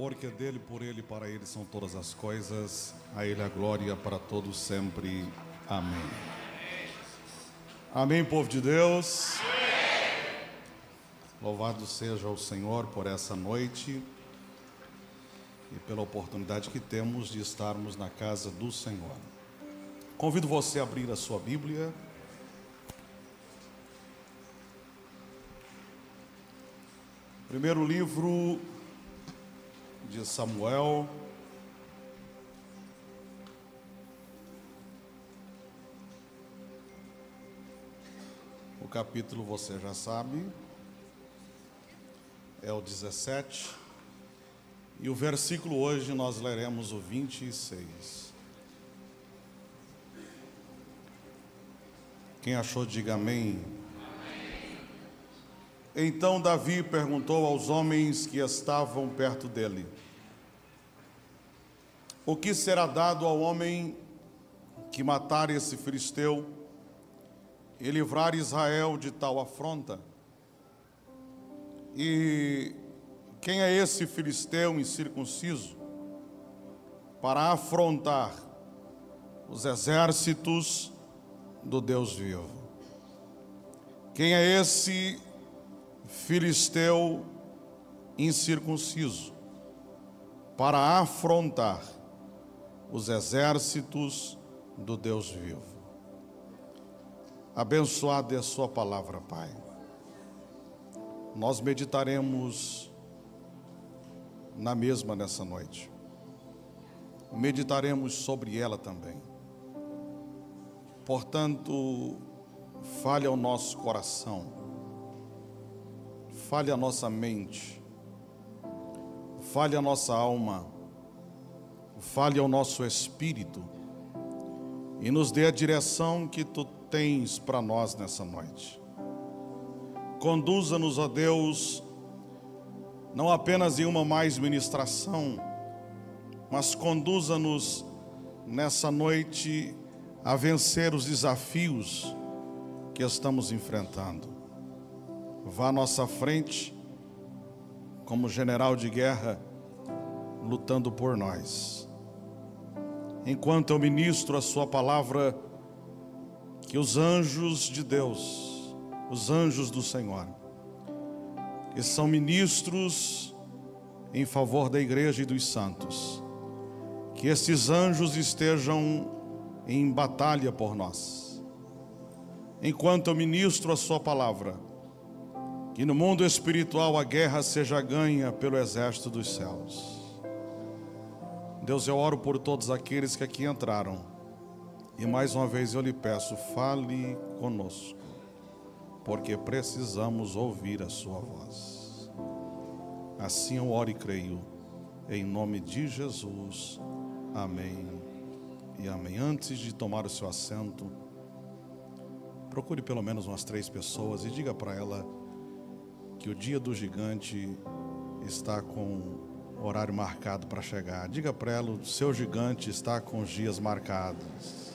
porque dele, por ele, para ele são todas as coisas, a ele a glória para todos sempre. Amém. Amém, povo de Deus. Louvado seja o Senhor por essa noite e pela oportunidade que temos de estarmos na casa do Senhor. Convido você a abrir a sua Bíblia. Primeiro livro de Samuel. O capítulo você já sabe, é o 17. E o versículo hoje nós leremos o 26. Quem achou, diga amém. Então Davi perguntou aos homens que estavam perto dele: O que será dado ao homem que matar esse filisteu e livrar Israel de tal afronta? E quem é esse filisteu incircunciso para afrontar os exércitos do Deus vivo? Quem é esse filisteu incircunciso para afrontar os exércitos do Deus vivo. Abençoada é a Sua palavra, Pai. Nós meditaremos na mesma nessa noite. Meditaremos sobre ela também. Portanto, fale ao nosso coração fale a nossa mente, fale a nossa alma, fale ao nosso espírito. E nos dê a direção que tu tens para nós nessa noite. Conduza-nos, ó Deus, não apenas em uma mais ministração, mas conduza-nos nessa noite a vencer os desafios que estamos enfrentando vá à nossa frente, como general de guerra, lutando por nós. Enquanto eu ministro a Sua palavra, que os anjos de Deus, os anjos do Senhor, que são ministros em favor da igreja e dos santos, que esses anjos estejam em batalha por nós. Enquanto eu ministro a Sua palavra, que no mundo espiritual a guerra seja ganha pelo exército dos céus. Deus, eu oro por todos aqueles que aqui entraram. E mais uma vez eu lhe peço, fale conosco, porque precisamos ouvir a sua voz. Assim eu oro e creio, em nome de Jesus. Amém e amém. Antes de tomar o seu assento, procure pelo menos umas três pessoas e diga para ela que o dia do gigante está com horário marcado para chegar. Diga para ela, o seu gigante está com os dias marcados.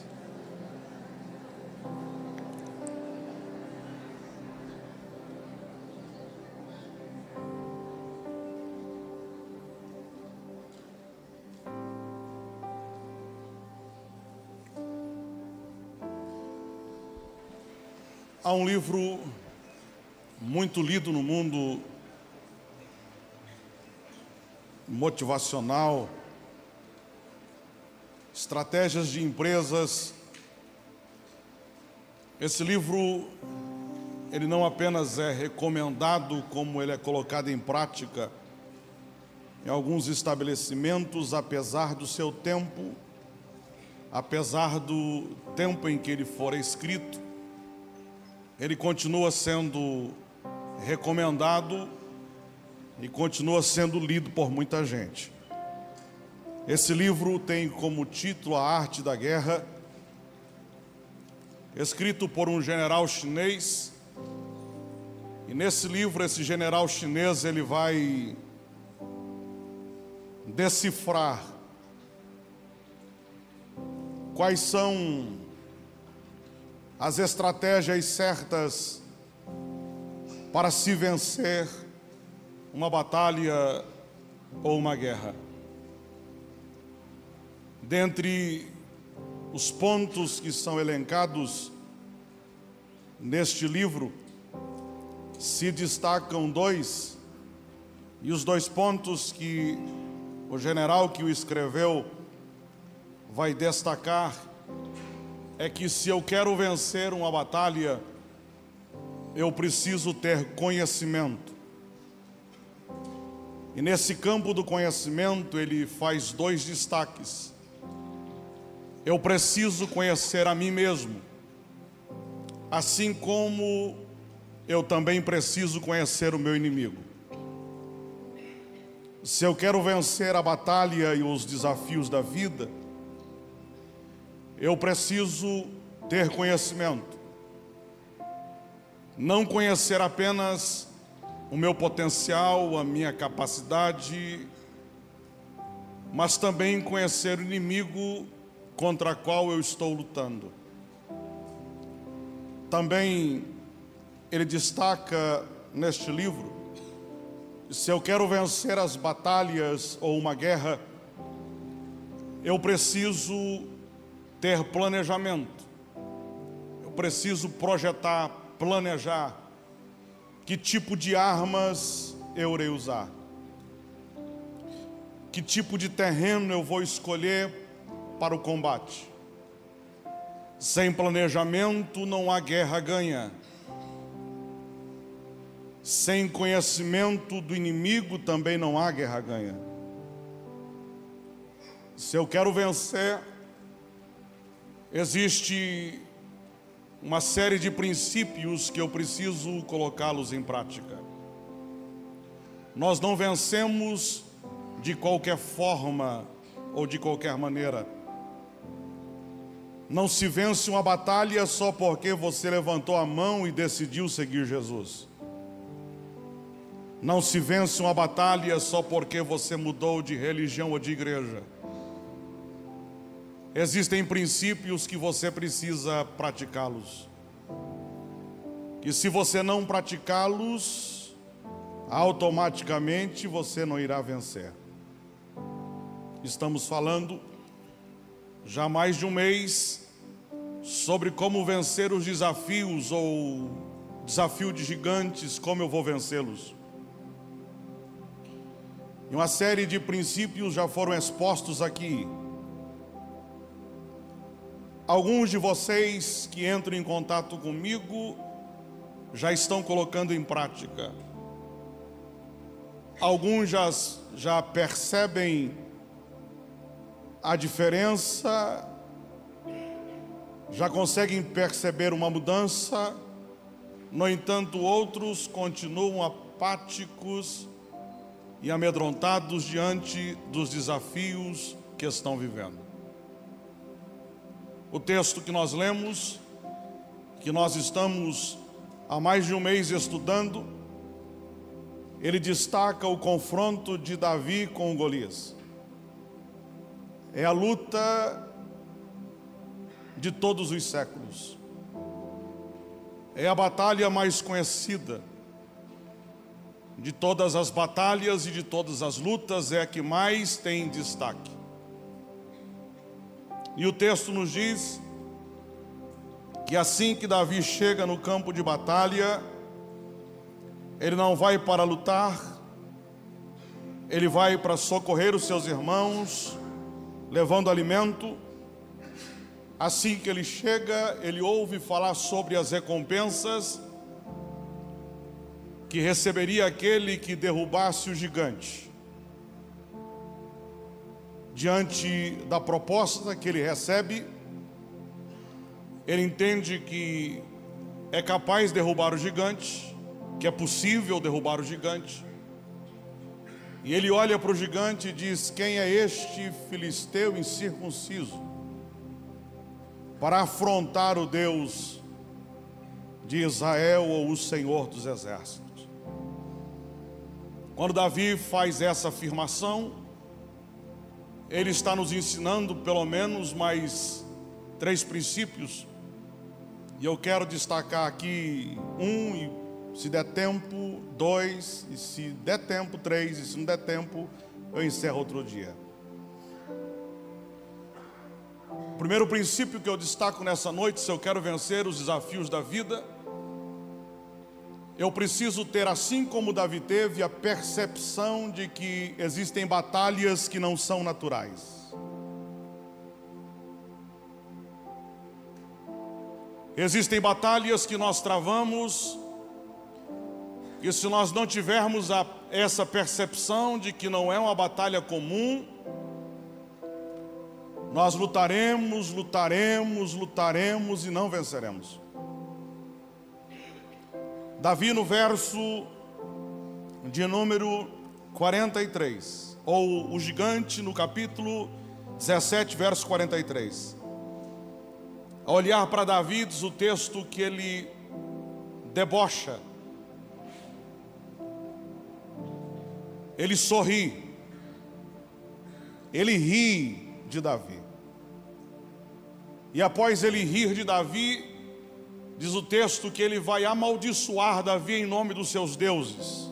Há um livro muito lido no mundo motivacional, estratégias de empresas. Esse livro ele não apenas é recomendado, como ele é colocado em prática em alguns estabelecimentos, apesar do seu tempo, apesar do tempo em que ele for escrito, ele continua sendo recomendado e continua sendo lido por muita gente. Esse livro tem como título A Arte da Guerra, escrito por um general chinês. E nesse livro esse general chinês ele vai decifrar quais são as estratégias certas para se vencer uma batalha ou uma guerra. Dentre os pontos que são elencados neste livro, se destacam dois, e os dois pontos que o general que o escreveu vai destacar é que se eu quero vencer uma batalha, eu preciso ter conhecimento. E nesse campo do conhecimento, ele faz dois destaques. Eu preciso conhecer a mim mesmo, assim como eu também preciso conhecer o meu inimigo. Se eu quero vencer a batalha e os desafios da vida, eu preciso ter conhecimento. Não conhecer apenas o meu potencial, a minha capacidade, mas também conhecer o inimigo contra o qual eu estou lutando. Também ele destaca neste livro: se eu quero vencer as batalhas ou uma guerra, eu preciso ter planejamento, eu preciso projetar, planejar que tipo de armas eu irei usar, que tipo de terreno eu vou escolher para o combate. Sem planejamento não há guerra ganha. Sem conhecimento do inimigo também não há guerra ganha. Se eu quero vencer, existe uma série de princípios que eu preciso colocá-los em prática. Nós não vencemos de qualquer forma ou de qualquer maneira. Não se vence uma batalha só porque você levantou a mão e decidiu seguir Jesus. Não se vence uma batalha só porque você mudou de religião ou de igreja. Existem princípios que você precisa praticá-los. E se você não praticá-los, automaticamente você não irá vencer. Estamos falando já mais de um mês sobre como vencer os desafios ou desafio de gigantes, como eu vou vencê-los. E uma série de princípios já foram expostos aqui. Alguns de vocês que entram em contato comigo já estão colocando em prática. Alguns já, já percebem a diferença, já conseguem perceber uma mudança, no entanto, outros continuam apáticos e amedrontados diante dos desafios que estão vivendo. O texto que nós lemos, que nós estamos há mais de um mês estudando, ele destaca o confronto de Davi com Golias. É a luta de todos os séculos. É a batalha mais conhecida de todas as batalhas e de todas as lutas, é a que mais tem destaque. E o texto nos diz que assim que Davi chega no campo de batalha, ele não vai para lutar, ele vai para socorrer os seus irmãos, levando alimento. Assim que ele chega, ele ouve falar sobre as recompensas que receberia aquele que derrubasse o gigante. Diante da proposta que ele recebe, ele entende que é capaz de derrubar o gigante, que é possível derrubar o gigante. E ele olha para o gigante e diz: Quem é este filisteu incircunciso para afrontar o Deus de Israel ou o Senhor dos exércitos? Quando Davi faz essa afirmação, ele está nos ensinando pelo menos mais três princípios e eu quero destacar aqui um, e se der tempo, dois, e se der tempo, três, e se não der tempo, eu encerro outro dia. O primeiro princípio que eu destaco nessa noite, se eu quero vencer os desafios da vida, eu preciso ter, assim como Davi teve, a percepção de que existem batalhas que não são naturais. Existem batalhas que nós travamos, e se nós não tivermos a, essa percepção de que não é uma batalha comum, nós lutaremos, lutaremos, lutaremos e não venceremos. Davi, no verso de número 43, ou o gigante, no capítulo 17, verso 43. Ao olhar para Davi, diz o texto que ele debocha, ele sorri, ele ri de Davi. E após ele rir de Davi, Diz o texto que ele vai amaldiçoar Davi em nome dos seus deuses.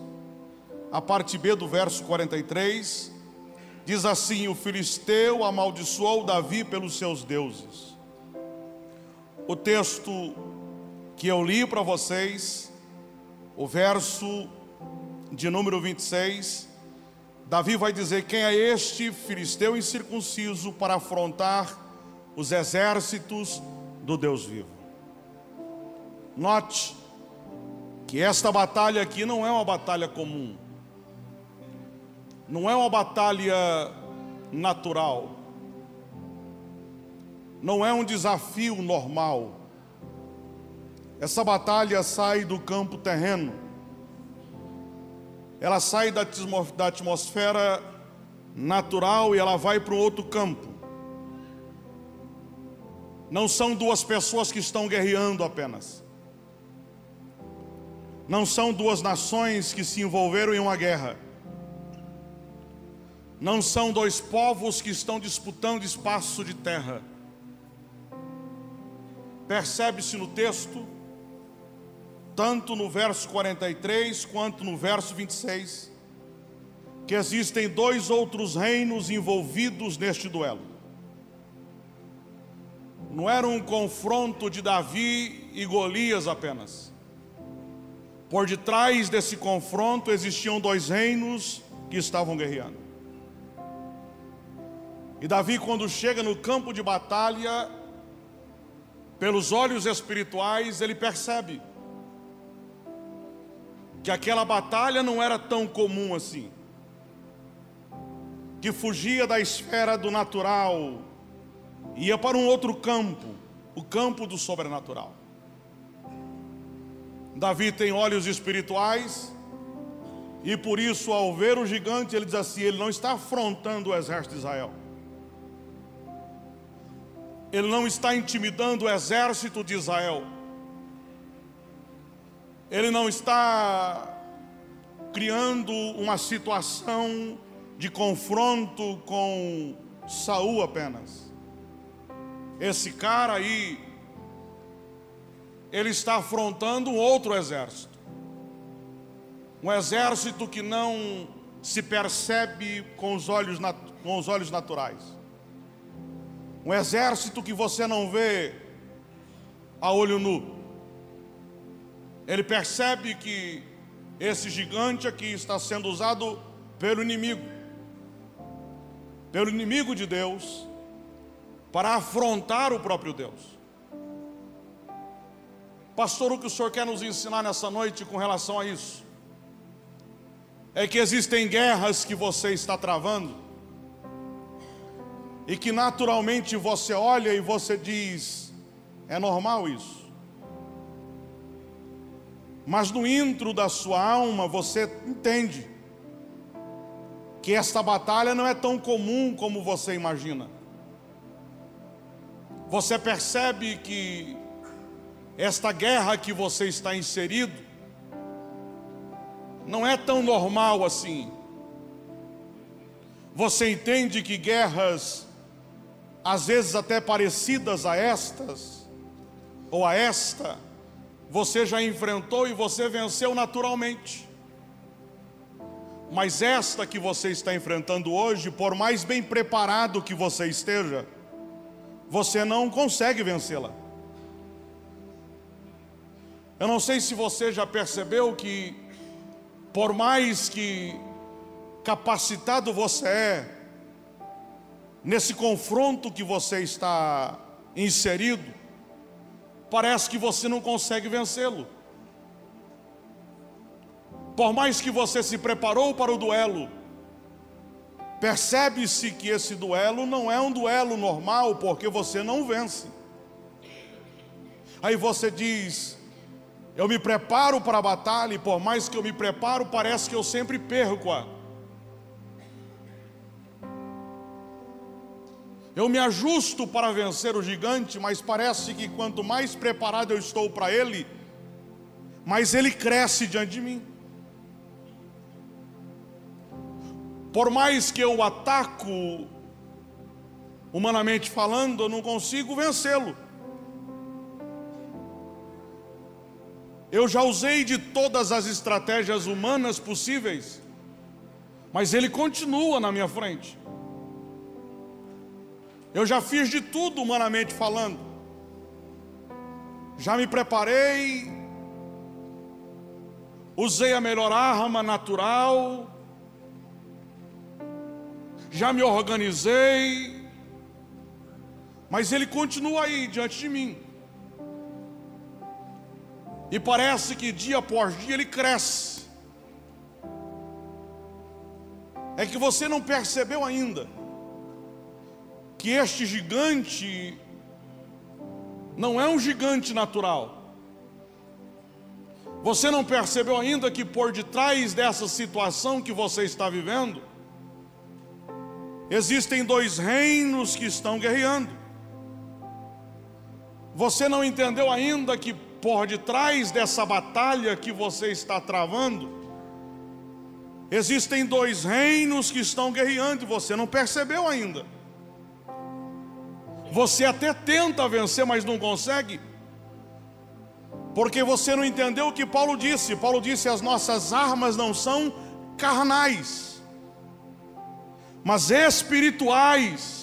A parte B do verso 43 diz assim: O filisteu amaldiçoou Davi pelos seus deuses. O texto que eu li para vocês, o verso de número 26, Davi vai dizer: Quem é este filisteu incircunciso para afrontar os exércitos do Deus vivo? Note que esta batalha aqui não é uma batalha comum, não é uma batalha natural, não é um desafio normal. Essa batalha sai do campo terreno, ela sai da atmosfera natural e ela vai para um outro campo. Não são duas pessoas que estão guerreando apenas. Não são duas nações que se envolveram em uma guerra. Não são dois povos que estão disputando espaço de terra. Percebe-se no texto, tanto no verso 43 quanto no verso 26, que existem dois outros reinos envolvidos neste duelo. Não era um confronto de Davi e Golias apenas. Por detrás desse confronto existiam dois reinos que estavam guerreando. E Davi, quando chega no campo de batalha, pelos olhos espirituais, ele percebe que aquela batalha não era tão comum assim, que fugia da esfera do natural, ia para um outro campo, o campo do sobrenatural. Davi tem olhos espirituais, e por isso, ao ver o gigante, ele diz assim: ele não está afrontando o exército de Israel, ele não está intimidando o exército de Israel, ele não está criando uma situação de confronto com Saul apenas. Esse cara aí ele está afrontando um outro exército. Um exército que não se percebe com os olhos, com os olhos naturais. Um exército que você não vê a olho nu. Ele percebe que esse gigante aqui está sendo usado pelo inimigo, pelo inimigo de Deus, para afrontar o próprio Deus. Pastor, o que o senhor quer nos ensinar nessa noite com relação a isso? É que existem guerras que você está travando, e que naturalmente você olha e você diz: é normal isso. Mas no intro da sua alma você entende que esta batalha não é tão comum como você imagina. Você percebe que esta guerra que você está inserido não é tão normal assim. Você entende que guerras, às vezes até parecidas a estas, ou a esta, você já enfrentou e você venceu naturalmente. Mas esta que você está enfrentando hoje, por mais bem preparado que você esteja, você não consegue vencê-la. Eu não sei se você já percebeu que, por mais que capacitado você é, nesse confronto que você está inserido, parece que você não consegue vencê-lo. Por mais que você se preparou para o duelo, percebe-se que esse duelo não é um duelo normal, porque você não vence. Aí você diz: Eu me preparo para a batalha, e por mais que eu me preparo, parece que eu sempre perco-a. Eu me ajusto para vencer o gigante, mas parece que quanto mais preparado eu estou para ele, mais ele cresce diante de mim. Por mais que eu ataco, humanamente falando, eu não consigo vencê-lo. Eu já usei de todas as estratégias humanas possíveis, mas ele continua na minha frente. Eu já fiz de tudo humanamente falando. Já me preparei, usei a melhor arma natural, já me organizei, mas ele continua aí diante de mim. E parece que dia após dia ele cresce. É que você não percebeu ainda que este gigante não é um gigante natural. Você não percebeu ainda que por detrás dessa situação que você está vivendo, existem dois reinos que estão guerreando. Você não entendeu ainda que por detrás dessa batalha que você está travando, existem dois reinos que estão guerreando e você não percebeu ainda. Você até tenta vencer, mas não consegue. Porque você não entendeu o que Paulo disse. Paulo disse: as nossas armas não são carnais, mas espirituais.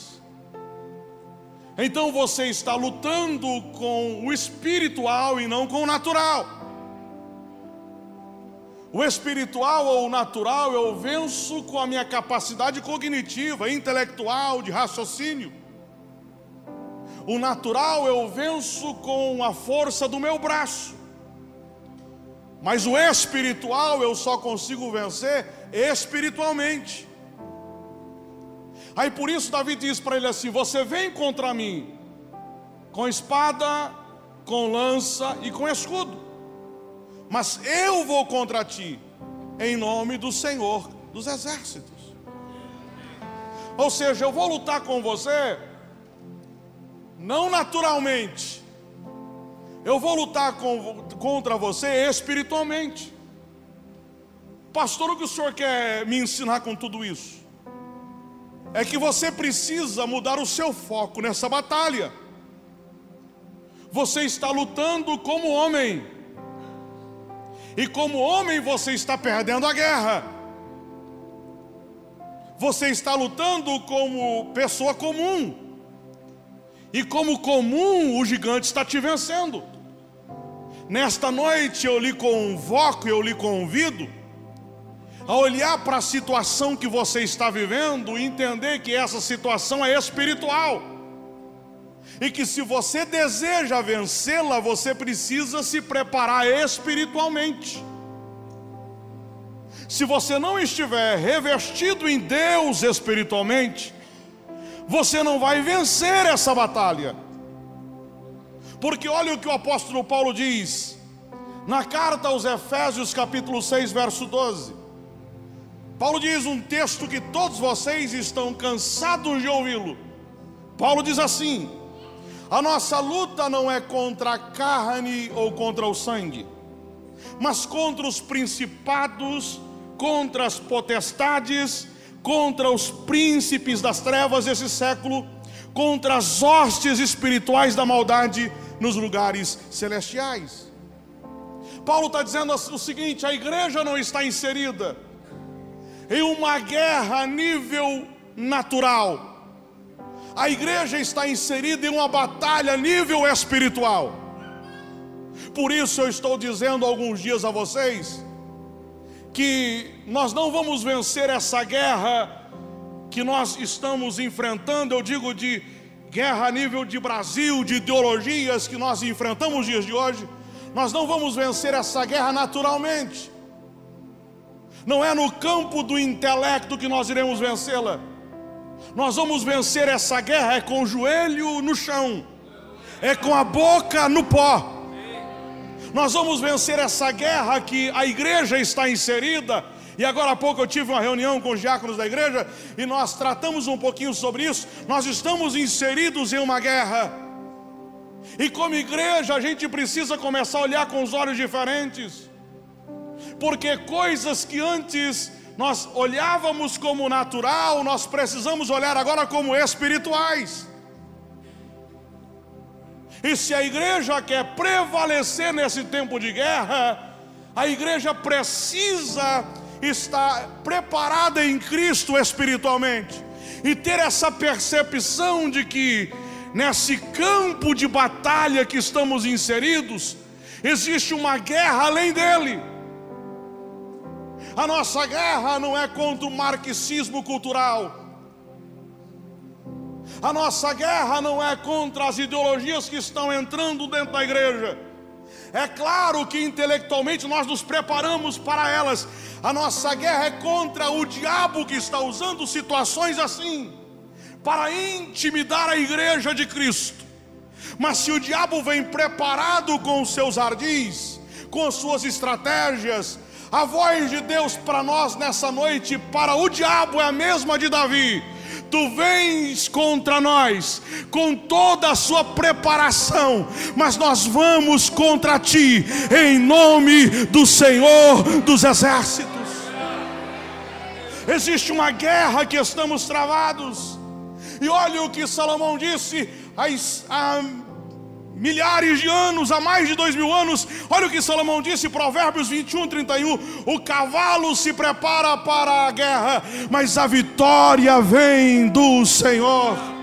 Então você está lutando com o espiritual e não com o natural. O espiritual ou o natural eu venço com a minha capacidade cognitiva, intelectual, de raciocínio. O natural eu venço com a força do meu braço. Mas o espiritual eu só consigo vencer espiritualmente. Aí por isso Davi diz para ele assim: Você vem contra mim com espada, com lança e com escudo, mas eu vou contra ti em nome do Senhor dos exércitos. Ou seja, eu vou lutar com você não naturalmente. Eu vou lutar com, contra você espiritualmente. Pastor, o que o senhor quer me ensinar com tudo isso? É que você precisa mudar o seu foco nessa batalha. Você está lutando como homem, e como homem você está perdendo a guerra. Você está lutando como pessoa comum, e como comum, o gigante está te vencendo. Nesta noite eu lhe convoco, eu lhe convido a olhar para a situação que você está vivendo e entender que essa situação é espiritual. E que se você deseja vencê-la, você precisa se preparar espiritualmente. Se você não estiver revestido em Deus espiritualmente, você não vai vencer essa batalha. Porque olha o que o apóstolo Paulo diz na carta aos Efésios, capítulo 6, verso 12. Paulo diz um texto que todos vocês estão cansados de ouvi-lo. Paulo diz assim: A nossa luta não é contra a carne ou contra o sangue, mas contra os principados, contra as potestades, contra os príncipes das trevas desse século, contra as hostes espirituais da maldade nos lugares celestiais. Paulo está dizendo o seguinte: a igreja não está inserida em uma guerra a nível natural. A igreja está inserida em uma batalha a nível espiritual. Por isso eu estou dizendo alguns dias a vocês que nós não vamos vencer essa guerra que nós estamos enfrentando, eu digo de guerra a nível de Brasil, de ideologias que nós enfrentamos dias de hoje. Nós não vamos vencer essa guerra naturalmente. Não é no campo do intelecto que nós iremos vencê-la. Nós vamos vencer essa guerra é com o joelho no chão, é com a boca no pó. Nós vamos vencer essa guerra que a igreja está inserida. E agora há pouco eu tive uma reunião com os diáconos da igreja e nós tratamos um pouquinho sobre isso. Nós estamos inseridos em uma guerra. E como igreja a gente precisa começar a olhar com os olhos diferentes porque coisas que antes nós olhávamos como natural, nós precisamos olhar agora como espirituais. E se a igreja quer prevalecer nesse tempo de guerra, a igreja precisa estar preparada em Cristo espiritualmente e ter essa percepção de que nesse campo de batalha que estamos inseridos, existe uma guerra além dele. A nossa guerra não é contra o marxismo cultural. A nossa guerra não é contra as ideologias que estão entrando dentro da igreja. É claro que intelectualmente nós nos preparamos para elas. A nossa guerra é contra o diabo que está usando situações assim para intimidar a igreja de Cristo. Mas se o diabo vem preparado com os seus ardis, com suas estratégias, a voz de Deus para nós nessa noite, para o diabo, é a mesma de Davi. Tu vens contra nós com toda a sua preparação, mas nós vamos contra ti, em nome do Senhor dos Exércitos. Existe uma guerra que estamos travados, e olha o que Salomão disse: a milhares de anos, há mais de dois mil anos. Olha o que Salomão disse, Provérbios 21, 31. O cavalo se prepara para a guerra, mas a vitória vem do Senhor.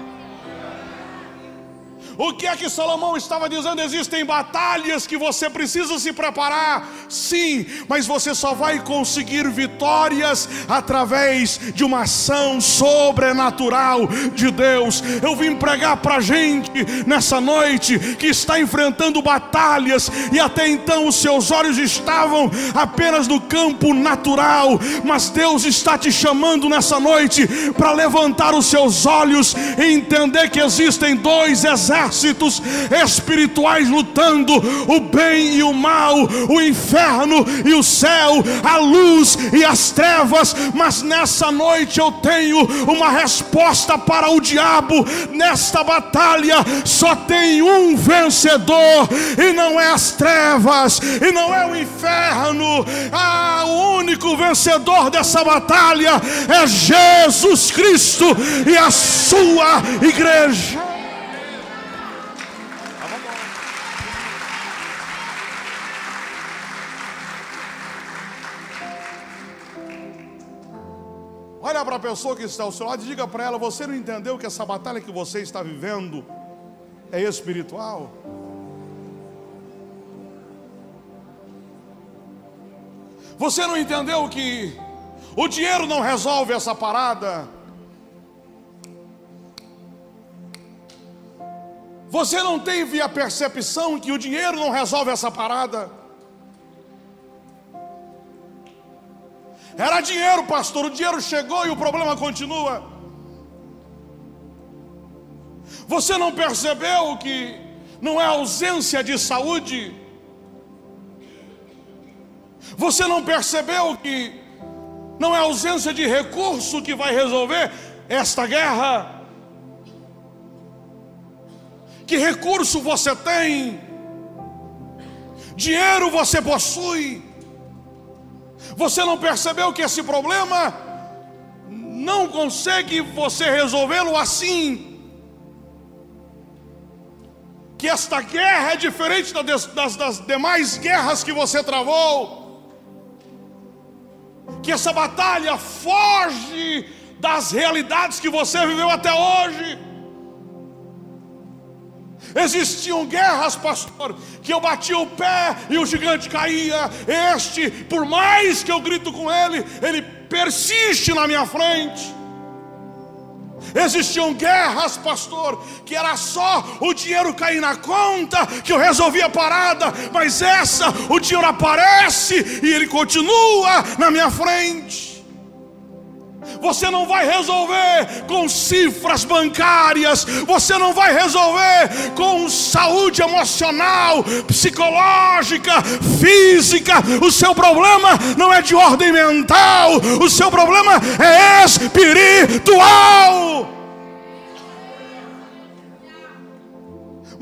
O que é que Salomão estava dizendo? Existem batalhas que você precisa se preparar, sim, mas você só vai conseguir vitórias através de uma ação sobrenatural de Deus. Eu vim pregar para gente nessa noite que está enfrentando batalhas e até então os seus olhos estavam apenas no campo natural, mas Deus está te chamando nessa noite para levantar os seus olhos e entender que existem dois exércitos exércitos espirituais lutando, o bem e o mal, o inferno e o céu, a luz e as trevas. Mas nessa noite eu tenho uma resposta para o diabo. Nesta batalha só tem um vencedor, e não é as trevas, e não é o inferno. Ah, o único vencedor dessa batalha é Jesus Cristo e a sua igreja. Olha para a pessoa que está ao seu lado e diga para ela: Você não entendeu que essa batalha que você está vivendo é espiritual? Você não entendeu que o dinheiro não resolve essa parada? Você não teve a percepção que o dinheiro não resolve essa parada? Era dinheiro, pastor. O dinheiro chegou e o problema continua. Você não percebeu que não é ausência de saúde? Você não percebeu que não é ausência de recurso que vai resolver esta guerra? Que recurso você tem? Dinheiro você possui? Você não percebeu que esse problema não consegue você resolvê-lo assim? Que esta guerra é diferente das, das, demais guerras que você travou? que essa batalha foge das realidades que você viveu até hoje. Existiam guerras, pastor, que eu batia o pé e o gigante caía. Este, por mais que eu grito com ele, ele persiste na minha frente. Existiam guerras, pastor, que era só o dinheiro cair na conta que eu resolvia a parada, mas essa, o dinheiro aparece e ele continua na minha frente. Você não vai resolver com cifras bancárias, você não vai resolver com saúde emocional, psicológica, física. O seu problema não é de ordem mental, o seu problema é espiritual.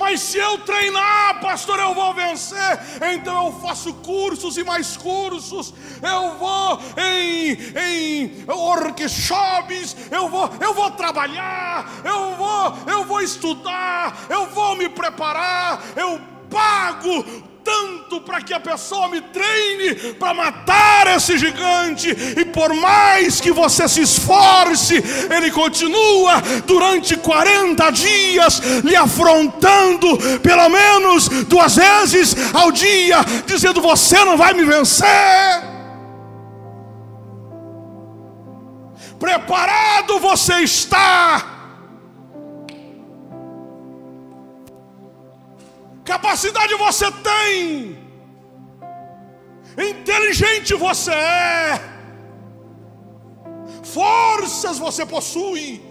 Mas se eu treinar, pastor, eu vou vencer. Então eu faço cursos e mais cursos. Eu vou em, em workshops. Eu vou, eu vou trabalhar. Eu vou, eu vou estudar. Eu vou me preparar. Eu pago tanto para que a pessoa me treine para matar esse gigante, e por mais que você se esforce, ele continua durante 40 dias lhe afrontando, pelo menos duas vezes ao dia, dizendo: Você não vai me vencer. Preparado você está Capacidade você tem. Inteligente você é. Forças você possui.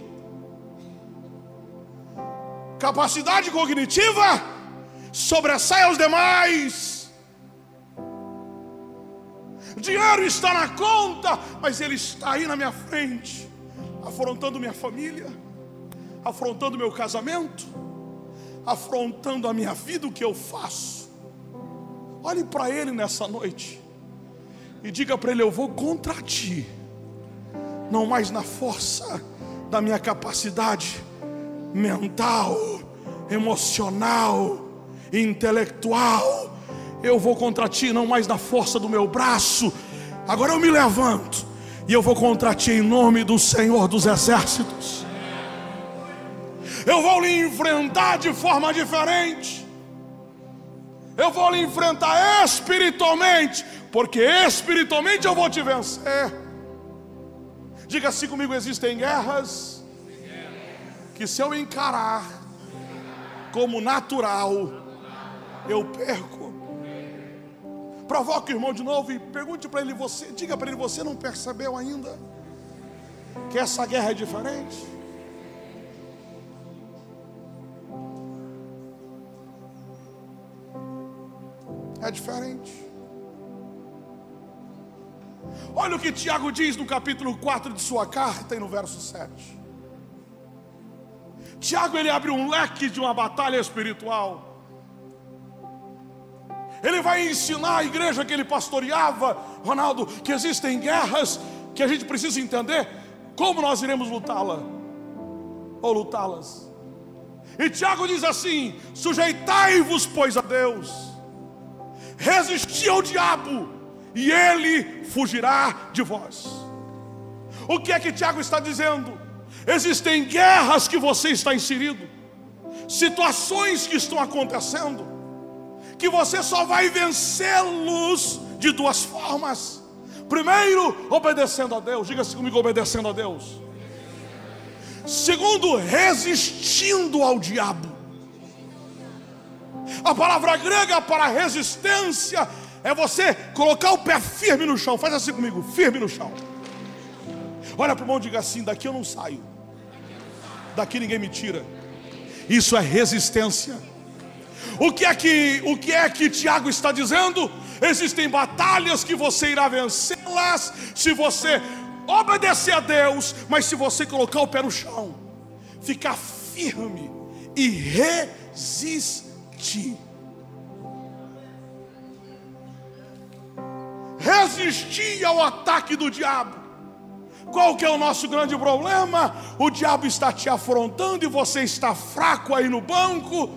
Capacidade cognitiva sobressai aos demais. Dinheiro está na conta, mas ele está aí na minha frente, afrontando minha família, afrontando meu casamento afrontando a minha vida, o que eu faço. Olhe para Ele nessa noite e diga para Ele: Eu vou contra ti, não mais na força da minha capacidade mental, emocional, intelectual. Eu vou contra ti, não mais na força do meu braço. Agora eu me levanto e eu vou contra ti em nome do Senhor dos Exércitos eu vou lhe enfrentar de forma diferente. Eu vou lhe enfrentar espiritualmente, porque espiritualmente eu vou te vencer. Diga assim comigo: existem guerras que se eu encarar como natural, eu perco. Provoque o irmão de novo e pergunte para ele: você, diga para ele, você não percebeu ainda que essa guerra é diferente? É diferente. Olha o que Tiago diz no capítulo 4 de sua carta e no verso 7. Tiago ele abre um leque de uma batalha espiritual. Ele vai ensinar a igreja que ele pastoreava, Ronaldo, que existem guerras que a gente precisa entender como nós iremos lutá-la ou lutá-las. E Tiago diz assim: sujeitai-vos, pois, a Deus resistir ao diabo, e ele fugirá de vós. O que é que Tiago está dizendo? Existem guerras que você está inserido, situações que estão acontecendo, que você só vai vencê-los de duas formas. Primeiro, obedecendo a Deus, diga-se comigo, obedecendo a Deus. Segundo, resistindo ao diabo. A palavra grega para resistência é você colocar o pé firme no chão. Faz assim comigo, firme no chão. Olha para o irmão e diga assim: daqui eu não saio, daqui ninguém me tira. Isso é resistência. O que é que o que é que Tiago está dizendo? Existem batalhas que você irá vencê-las se você obedecer a Deus, mas se você colocar o pé no chão, ficar firme e resistir ti. Resistir ao ataque do diabo. Qual que é o nosso grande problema? O diabo está te afrontando e você está fraco aí no banco,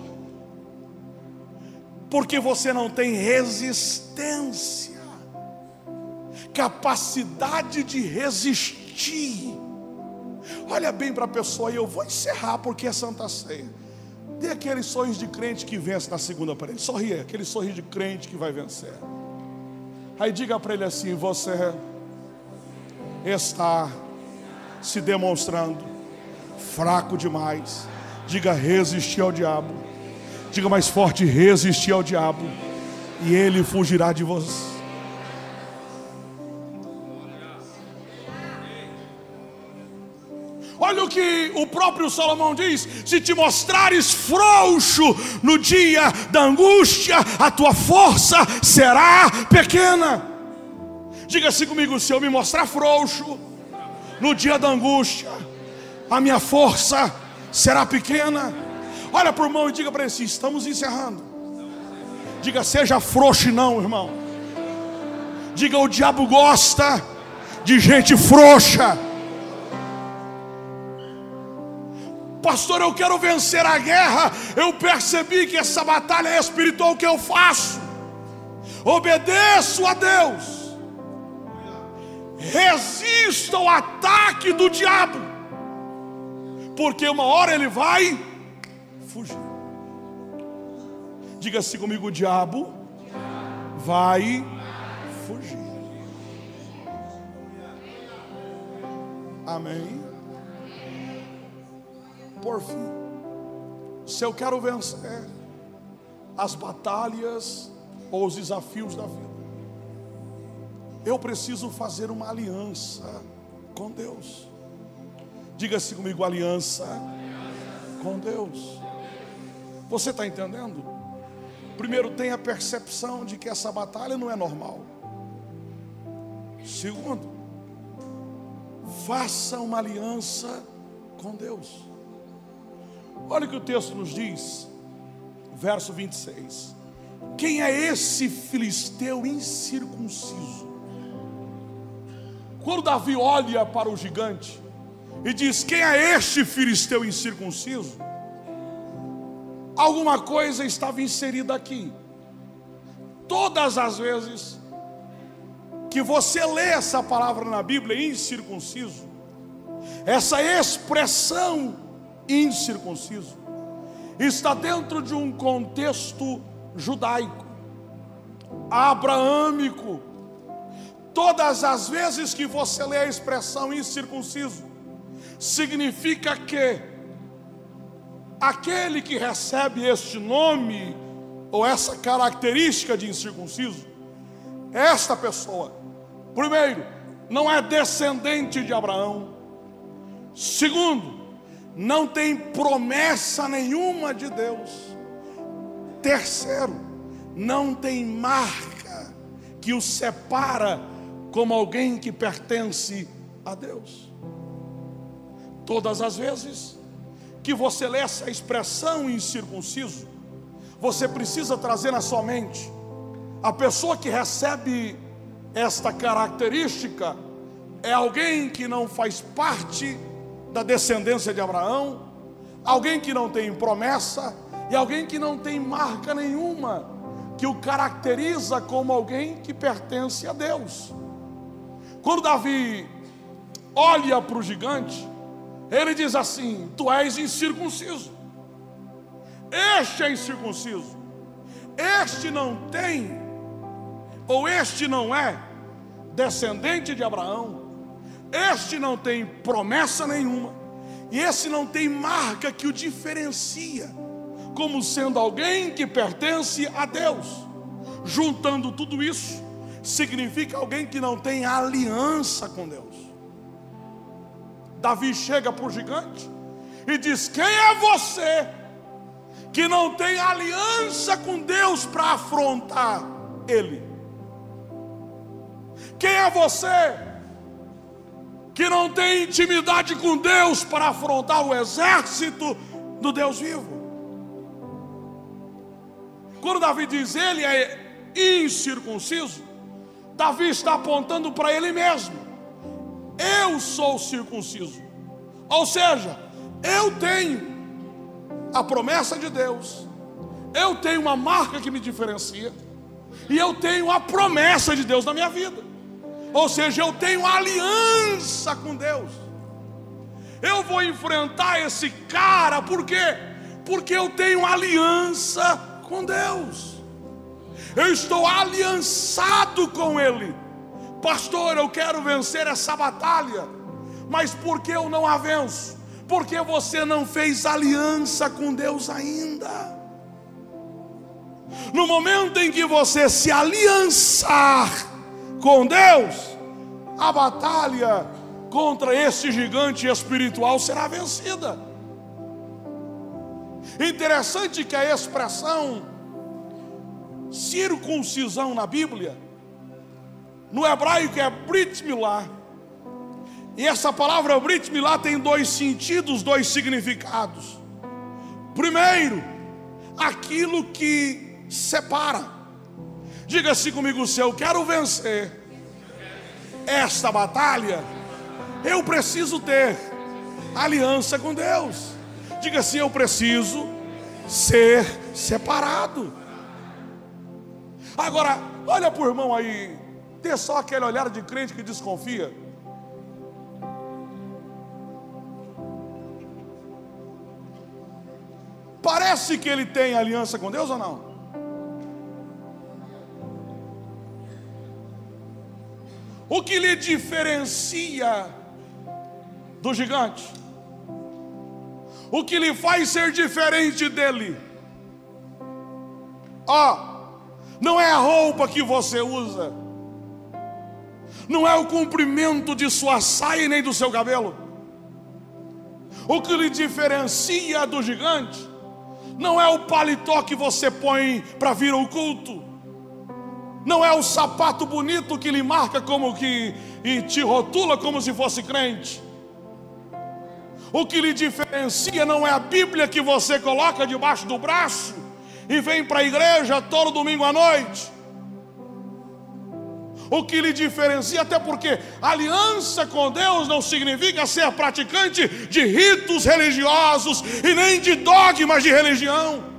porque você não tem resistência. capacidade de resistir. Olha bem para a pessoa e eu vou encerrar porque é Santa Ceia. Dê aquele sorriso de crente que vence na segunda parede. Sorria, aquele sorriso de crente que vai vencer. Aí diga para ele assim: Você está se demonstrando fraco demais. Diga resistir ao diabo. Diga mais forte: resistir ao diabo. E ele fugirá de você. O próprio Salomão diz: se te mostrares frouxo no dia da angústia, a tua força será pequena. Diga-se comigo: se eu me mostrar frouxo no dia da angústia, a minha força será pequena. Olha para o irmão e diga para ele assim: estamos encerrando. Diga, seja frouxo, não, irmão. Diga, o diabo gosta de gente frouxa. Pastor, eu quero vencer a guerra. Eu percebi que essa batalha é espiritual. Que eu faço? Obedeço a Deus. Resista ao ataque do diabo. Porque uma hora ele vai fugir. Diga-se comigo: o diabo vai fugir. Amém. Por fim, se eu quero vencer as batalhas ou os desafios da vida, eu preciso fazer uma aliança com Deus. Diga-se comigo, aliança com Deus. Você está entendendo? Primeiro, tem a percepção de que essa batalha não é normal. Segundo, faça uma aliança com Deus. Olha o que o texto nos diz, verso 26. Quem é esse filisteu incircunciso? Quando Davi olha para o gigante e diz: Quem é este filisteu incircunciso? Alguma coisa estava inserida aqui. Todas as vezes que você lê essa palavra na Bíblia, incircunciso, essa expressão incircunciso, está dentro de um contexto judaico, abraâmico. Todas as vezes que você lê a expressão incircunciso, significa que aquele que recebe este nome ou essa característica de incircunciso, esta pessoa, primeiro, não é descendente de Abraão. Segundo, não tem promessa nenhuma de Deus. Terceiro, não tem marca que o separa como alguém que pertence a Deus. Todas as vezes que você lê essa expressão incircunciso, você precisa trazer na sua mente a pessoa que recebe esta característica é alguém que não faz parte da descendência de Abraão, alguém que não tem promessa e alguém que não tem marca nenhuma que o caracteriza como alguém que pertence a Deus. Quando Davi olha para o gigante, ele diz assim: Tu és incircunciso, este é incircunciso, este não tem, ou este não é descendente de Abraão, este não tem promessa nenhuma, e esse não tem marca que o diferencia, como sendo alguém que pertence a Deus. Juntando tudo isso, significa alguém que não tem aliança com Deus. Davi chega para o gigante e diz: Quem é você que não tem aliança com Deus para afrontar ele? Quem é você que não tem intimidade com Deus para afrontar o exército do Deus vivo. Quando Davi diz ele é incircunciso, Davi está apontando para ele mesmo. Eu sou circunciso. Ou seja, eu tenho a promessa de Deus, eu tenho uma marca que me diferencia, e eu tenho a promessa de Deus na minha vida. Ou seja, eu tenho aliança com Deus. Eu vou enfrentar esse cara, por quê? Porque eu tenho aliança com Deus. Eu estou aliançado com Ele. Pastor, eu quero vencer essa batalha, mas por que eu não a venço? Porque você não fez aliança com Deus ainda. No momento em que você se aliançar com Deus, a batalha contra esse gigante espiritual será vencida. Interessante que a expressão circuncisão na Bíblia, no hebraico é Brit Milá. E essa palavra Brit Milá tem dois sentidos, dois significados. Primeiro, aquilo que separa. Diga-se comigo, se eu quero vencer esta batalha, eu preciso ter aliança com Deus. Diga assim: eu preciso ser separado. Agora, olha para o irmão aí, ter só aquele olhar de crente que desconfia. Parece que ele tem aliança com Deus ou não? O que lhe diferencia do gigante? O que lhe faz ser diferente dele? Ó, não é a roupa que você usa, não é o comprimento de sua saia nem do seu cabelo. O que lhe diferencia do gigante não é o paletó que você põe para vir ao culto, não é o sapato bonito que lhe marca como que e te rotula como se fosse crente. O que lhe diferencia não é a Bíblia que você coloca debaixo do braço e vem para a igreja todo domingo à noite. O que lhe diferencia, até porque aliança com Deus não significa ser praticante de ritos religiosos e nem de dogmas de religião.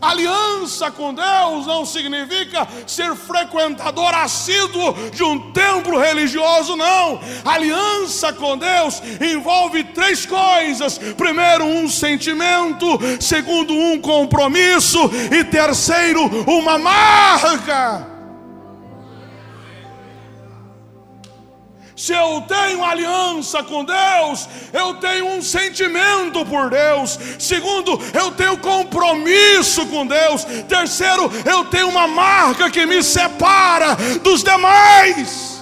Aliança com Deus não significa ser frequentador assíduo de um templo religioso, não. Aliança com Deus envolve três coisas: primeiro, um sentimento, segundo, um compromisso, e terceiro, uma marca. Se eu tenho aliança com Deus, eu tenho um sentimento por Deus. Segundo, eu tenho compromisso com Deus. Terceiro, eu tenho uma marca que me separa dos demais.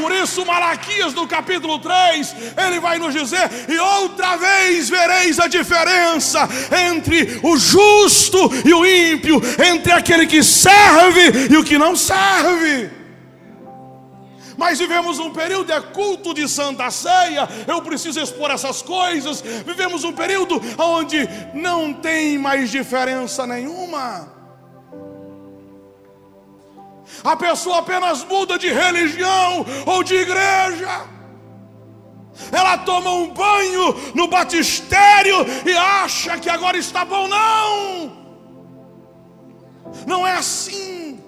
Por isso, Malaquias no capítulo 3, ele vai nos dizer: E outra vez vereis a diferença entre o justo e o ímpio, entre aquele que serve e o que não serve. Mas vivemos um período de culto de Santa Ceia, eu preciso expor essas coisas. Vivemos um período onde não tem mais diferença nenhuma. A pessoa apenas muda de religião ou de igreja. Ela toma um banho no batistério e acha que agora está bom. Não! Não é assim.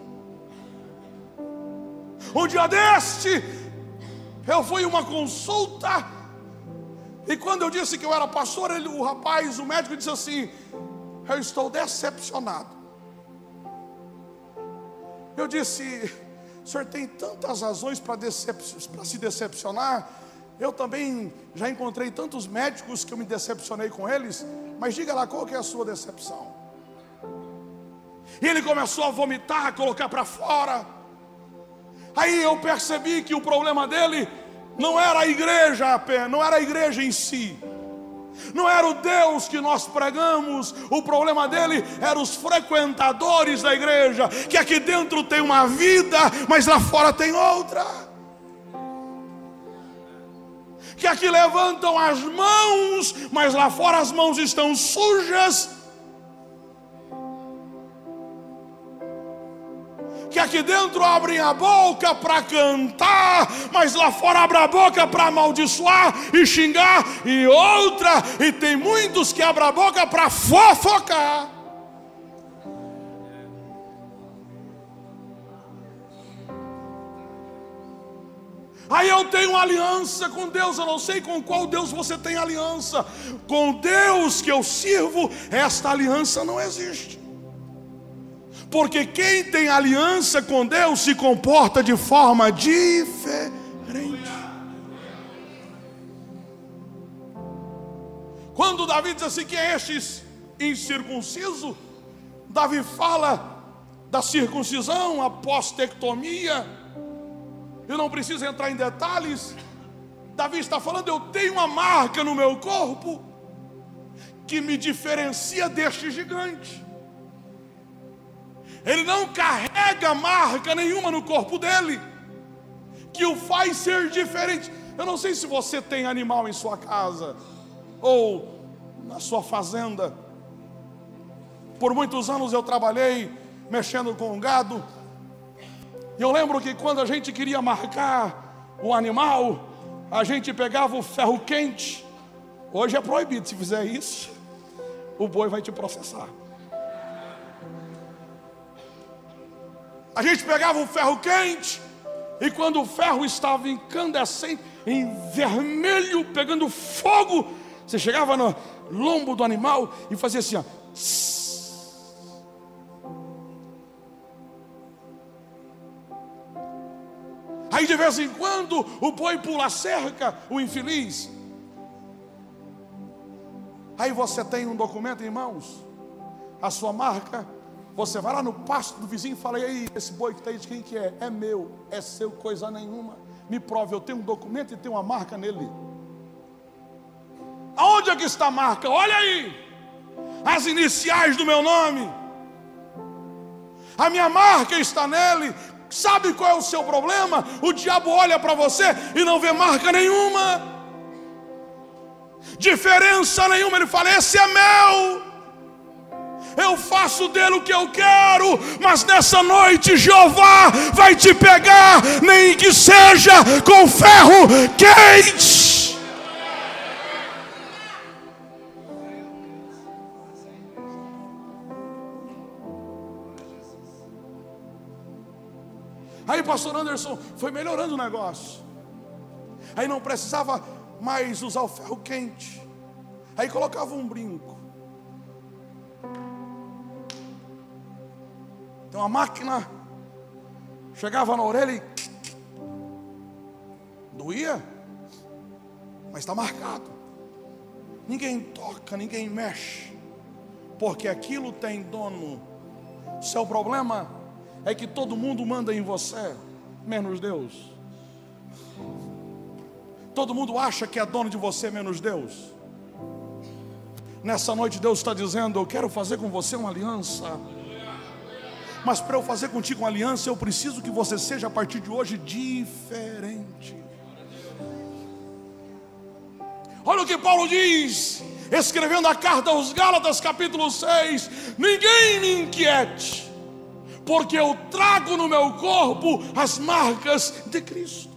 Um dia deste, eu fui uma consulta, e quando eu disse que eu era pastor, ele, o rapaz, o médico, disse assim: Eu estou decepcionado. Eu disse: o senhor tem tantas razões para decep se decepcionar. Eu também já encontrei tantos médicos que eu me decepcionei com eles. Mas diga lá, qual que é a sua decepção? E ele começou a vomitar, a colocar para fora. Aí eu percebi que o problema dele não era a igreja não era a igreja em si não era o Deus que nós pregamos, o problema dele eram os frequentadores da igreja, que aqui dentro tem uma vida, mas lá fora tem outra. Que aqui levantam as mãos, mas lá fora as mãos estão sujas. Que aqui dentro abrem a boca para cantar, mas lá fora abrem a boca para amaldiçoar e xingar, e outra, e tem muitos que abrem a boca para fofocar. Aí eu tenho aliança com Deus, eu não sei com qual Deus você tem aliança. Com Deus que eu sirvo, esta aliança não existe. Porque quem tem aliança com Deus se comporta de forma diferente. Quando Davi diz assim: que é este incircunciso? Davi fala da circuncisão, apostectomia. Eu não preciso entrar em detalhes. Davi está falando: eu tenho uma marca no meu corpo que me diferencia deste gigante. Ele não carrega marca nenhuma no corpo dele que o faz ser diferente. Eu não sei se você tem animal em sua casa ou na sua fazenda. Por muitos anos eu trabalhei mexendo com gado. E eu lembro que quando a gente queria marcar o animal, a gente pegava o ferro quente. Hoje é proibido, se fizer isso, o boi vai te processar. A gente pegava um ferro quente, e quando o ferro estava incandescente, em vermelho, pegando fogo, você chegava no lombo do animal e fazia assim, ó. Aí de vez em quando o boi pula a cerca, o infeliz. Aí você tem um documento em mãos, a sua marca você vai lá no pasto do vizinho e fala: e aí, esse boi que está aí de quem que é? É meu, é seu, coisa nenhuma. Me prove, eu tenho um documento e tenho uma marca nele. Aonde é que está a marca? Olha aí, as iniciais do meu nome. A minha marca está nele. Sabe qual é o seu problema? O diabo olha para você e não vê marca nenhuma, diferença nenhuma. Ele fala: Esse é meu eu faço dele o que eu quero, mas nessa noite Jeová vai te pegar, nem que seja com ferro quente. Aí, pastor Anderson, foi melhorando o negócio. Aí não precisava mais usar o ferro quente. Aí colocava um brinco. Tem uma máquina, chegava na orelha e doía, mas está marcado. Ninguém toca, ninguém mexe, porque aquilo tem dono. Seu problema é que todo mundo manda em você, menos Deus. Todo mundo acha que é dono de você, menos Deus. Nessa noite, Deus está dizendo: Eu quero fazer com você uma aliança. Mas para eu fazer contigo uma aliança, eu preciso que você seja a partir de hoje diferente. Olha o que Paulo diz, escrevendo a carta aos Gálatas, capítulo 6: Ninguém me inquiete, porque eu trago no meu corpo as marcas de Cristo.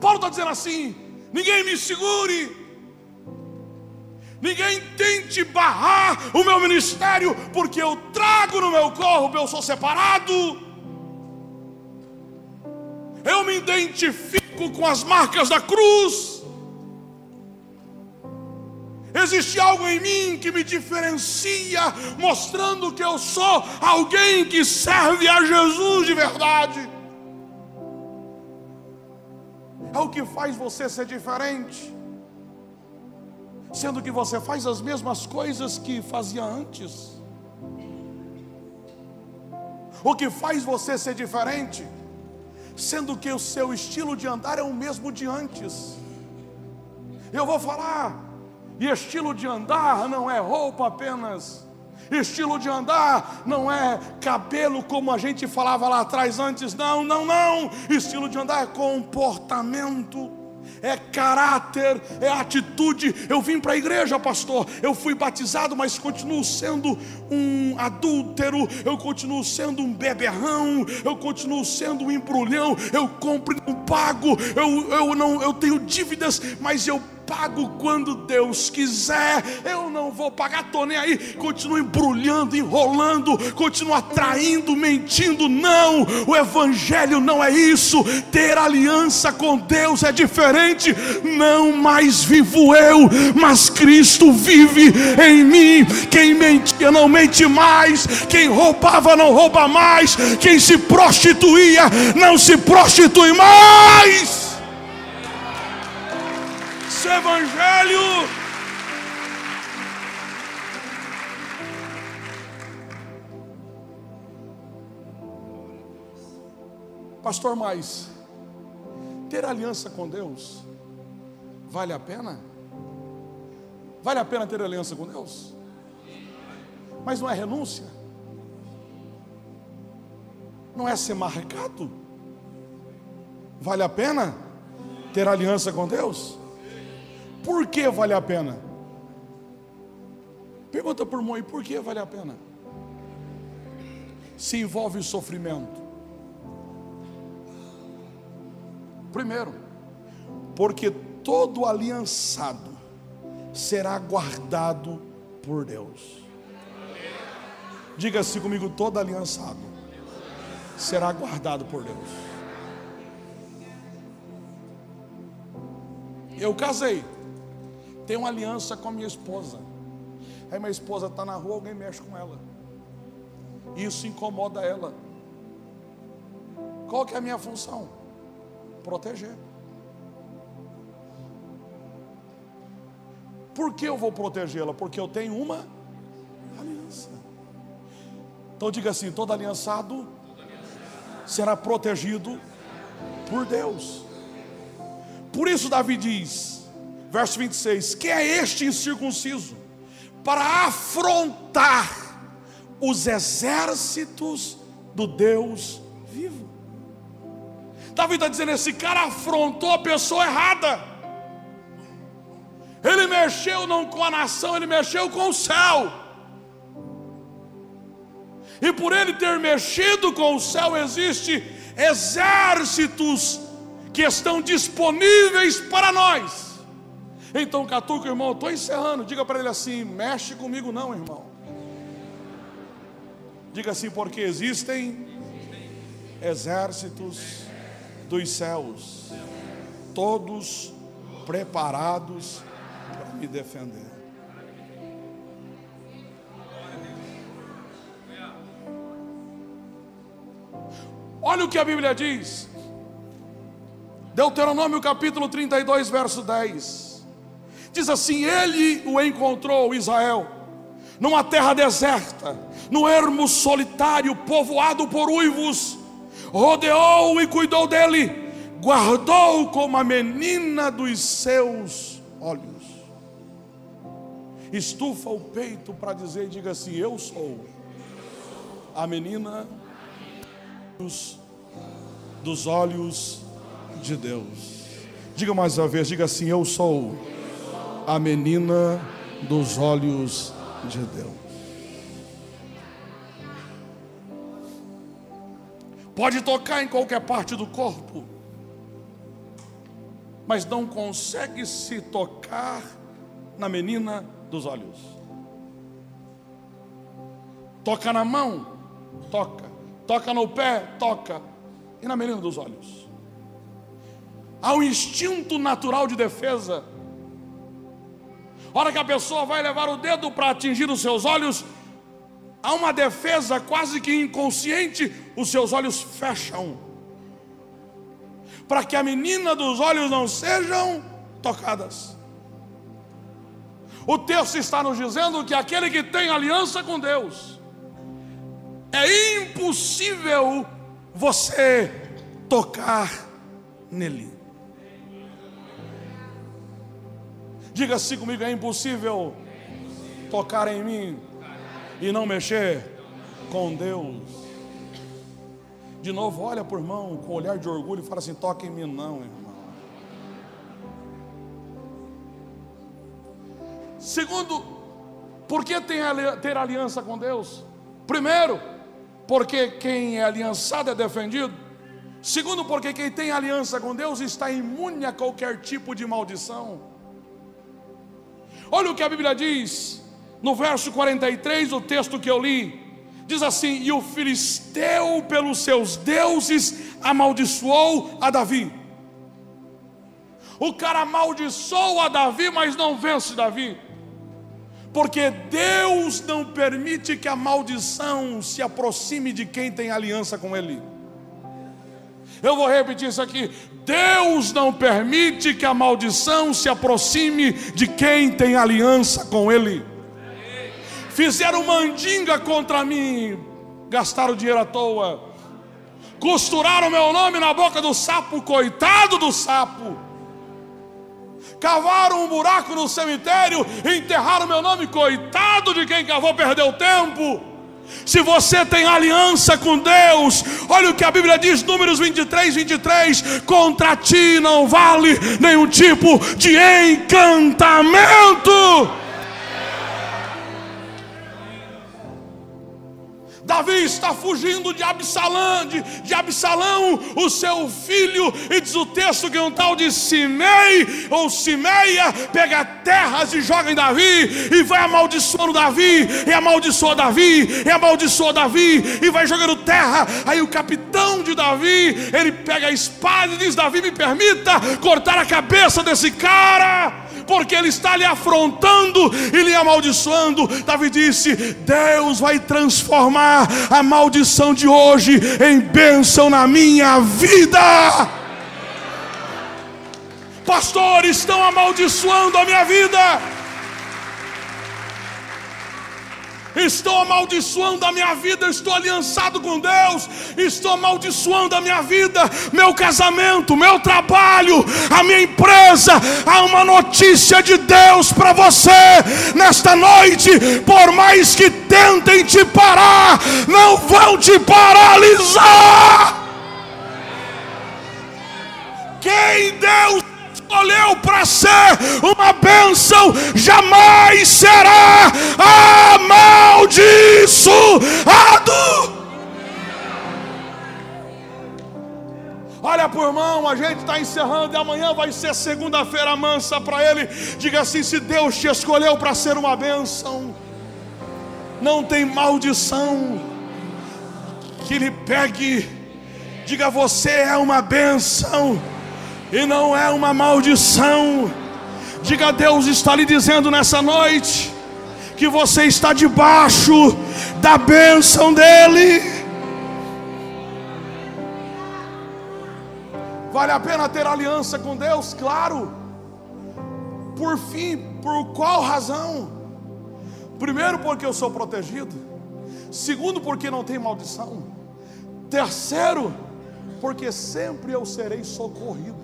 Paulo está dizendo assim: ninguém me segure, Ninguém tente barrar o meu ministério, porque eu trago no meu corpo, eu sou separado. Eu me identifico com as marcas da cruz. Existe algo em mim que me diferencia, mostrando que eu sou alguém que serve a Jesus de verdade. É o que faz você ser diferente sendo que você faz as mesmas coisas que fazia antes? O que faz você ser diferente? Sendo que o seu estilo de andar é o mesmo de antes. Eu vou falar, e estilo de andar não é roupa apenas. Estilo de andar não é cabelo como a gente falava lá atrás antes, não, não, não. Estilo de andar é comportamento é caráter, é atitude. Eu vim para a igreja, pastor. Eu fui batizado, mas continuo sendo um adúltero. Eu continuo sendo um beberrão. Eu continuo sendo um embrulhão. Eu compro e não pago. Eu, eu, não, eu tenho dívidas, mas eu pago quando Deus quiser. Eu não vou pagar, estou nem aí. Continuo embrulhando, enrolando, continuo atraindo, mentindo. Não, o Evangelho não é isso. Ter aliança com Deus é diferente. Não mais vivo eu, mas Cristo vive em mim. Quem mentia não mente mais. Quem roubava não rouba mais. Quem se prostituía não se prostitui mais esse evangelho. Pastor, mas ter aliança com Deus vale a pena? Vale a pena ter aliança com Deus? Mas não é renúncia? Não é ser marcado? Vale a pena ter aliança com Deus? Por que vale a pena? Pergunta por mãe, por que vale a pena? Se envolve sofrimento. Primeiro, porque todo aliançado será guardado por Deus. Diga assim comigo: todo aliançado será guardado por Deus. Eu casei tenho uma aliança com a minha esposa. Aí minha esposa está na rua, alguém mexe com ela. Isso incomoda ela. Qual que é a minha função? Proteger. Por que eu vou protegê-la? Porque eu tenho uma aliança. Então diga assim: todo aliançado será protegido por Deus. Por isso Davi diz: verso 26: Que é este incircunciso para afrontar os exércitos do Deus vivo. Davi está dizendo: esse cara afrontou a pessoa errada. Ele mexeu não com a nação, ele mexeu com o céu. E por ele ter mexido com o céu, existe exércitos que estão disponíveis para nós. Então, Catuca, irmão, estou encerrando. Diga para ele assim: mexe comigo, não, irmão. Diga assim, porque existem exércitos dos céus, todos preparados para me defender. Olha o que a Bíblia diz. Deuteronômio capítulo 32, verso 10. Diz assim: Ele o encontrou, Israel, numa terra deserta, no ermo solitário, povoado por uivos, rodeou e cuidou dele, guardou como a menina dos seus olhos. Estufa o peito para dizer, diga assim: Eu sou a menina dos, dos olhos de Deus. Diga mais uma vez, diga assim: Eu sou a menina dos olhos de Deus. Pode tocar em qualquer parte do corpo, mas não consegue se tocar na menina dos olhos. Toca na mão, toca. Toca no pé, toca. E na menina dos olhos. Há um instinto natural de defesa hora que a pessoa vai levar o dedo para atingir os seus olhos, há uma defesa quase que inconsciente, os seus olhos fecham. Para que a menina dos olhos não sejam tocadas. O texto está nos dizendo que aquele que tem aliança com Deus, é impossível você tocar nele. Diga assim comigo: é impossível, tocar em mim e não mexer com Deus. De novo, olha por irmão com um olhar de orgulho e fala assim: toca em mim, não, irmão. Segundo, por que ter aliança com Deus? Primeiro, porque quem é aliançado é defendido. Segundo, porque quem tem aliança com Deus está imune a qualquer tipo de maldição. Olha o que a Bíblia diz no verso 43, o texto que eu li. Diz assim: E o filisteu, pelos seus deuses, amaldiçoou a Davi. O cara amaldiçoa a Davi, mas não vence Davi porque Deus não permite que a maldição se aproxime de quem tem aliança com Ele. Eu vou repetir isso aqui: Deus não permite que a maldição se aproxime de quem tem aliança com Ele. Fizeram mandinga contra mim, gastaram dinheiro à toa, costuraram meu nome na boca do sapo, coitado do sapo cavaram um buraco no cemitério enterraram meu nome. Coitado de quem cavou, perdeu tempo. Se você tem aliança com Deus, olha o que a Bíblia diz, Números 23, 23: contra ti não vale nenhum tipo de encantamento. Davi está fugindo de Absalão, de, de Absalão, o seu filho, e diz o texto que um tal de Simei ou Simeia pega terras e joga em Davi, e vai amaldiçoando Davi, e amaldiçoa Davi, e amaldiçoa Davi, e vai jogando terra. Aí o capitão de Davi, ele pega a espada e diz: Davi, me permita cortar a cabeça desse cara porque ele está lhe afrontando e lhe amaldiçoando. Davi disse: Deus vai transformar a maldição de hoje em bênção na minha vida. Pastores estão amaldiçoando a minha vida. Estou amaldiçoando a minha vida, estou aliançado com Deus, estou amaldiçoando a minha vida, meu casamento, meu trabalho, a minha empresa. Há uma notícia de Deus para você nesta noite, por mais que tentem te parar, não vão te paralisar. Quem Deus escolheu para ser uma bênção, jamais será amaldiçoado. Olha por irmão, a gente está encerrando e amanhã vai ser segunda-feira mansa para ele. Diga assim: se Deus te escolheu para ser uma bênção, não tem maldição que lhe pegue. Diga você é uma bênção e não é uma maldição. Diga a Deus está lhe dizendo nessa noite que você está debaixo da bênção dEle. Vale a pena ter aliança com Deus? Claro. Por fim, por qual razão? Primeiro, porque eu sou protegido. Segundo, porque não tem maldição. Terceiro, porque sempre eu serei socorrido.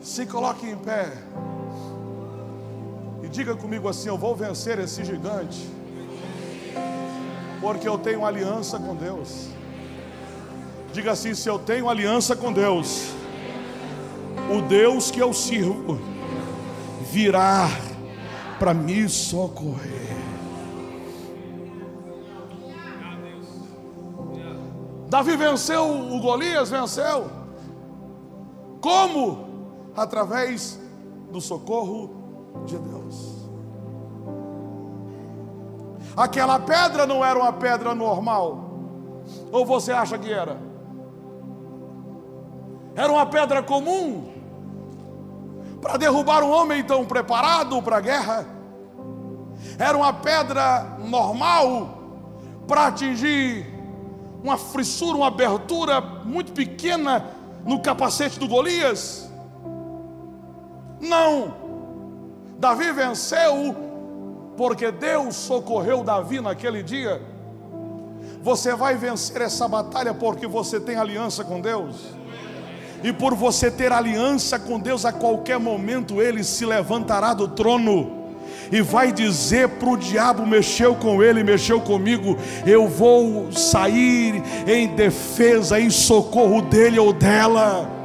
Se coloque em pé. E diga comigo assim: Eu vou vencer esse gigante. Porque eu tenho aliança com Deus. Diga assim: Se eu tenho aliança com Deus, o Deus que eu sirvo virá para me socorrer. Davi venceu o Golias, venceu. Como? Através do socorro de Deus. Aquela pedra não era uma pedra normal, ou você acha que era? Era uma pedra comum para derrubar um homem tão preparado para a guerra. Era uma pedra normal para atingir uma frissura, uma abertura muito pequena no capacete do Golias. Não. Davi venceu porque Deus socorreu Davi naquele dia. Você vai vencer essa batalha porque você tem aliança com Deus. E por você ter aliança com Deus, a qualquer momento ele se levantará do trono e vai dizer para o diabo: mexeu com ele, mexeu comigo, eu vou sair em defesa, em socorro dele ou dela.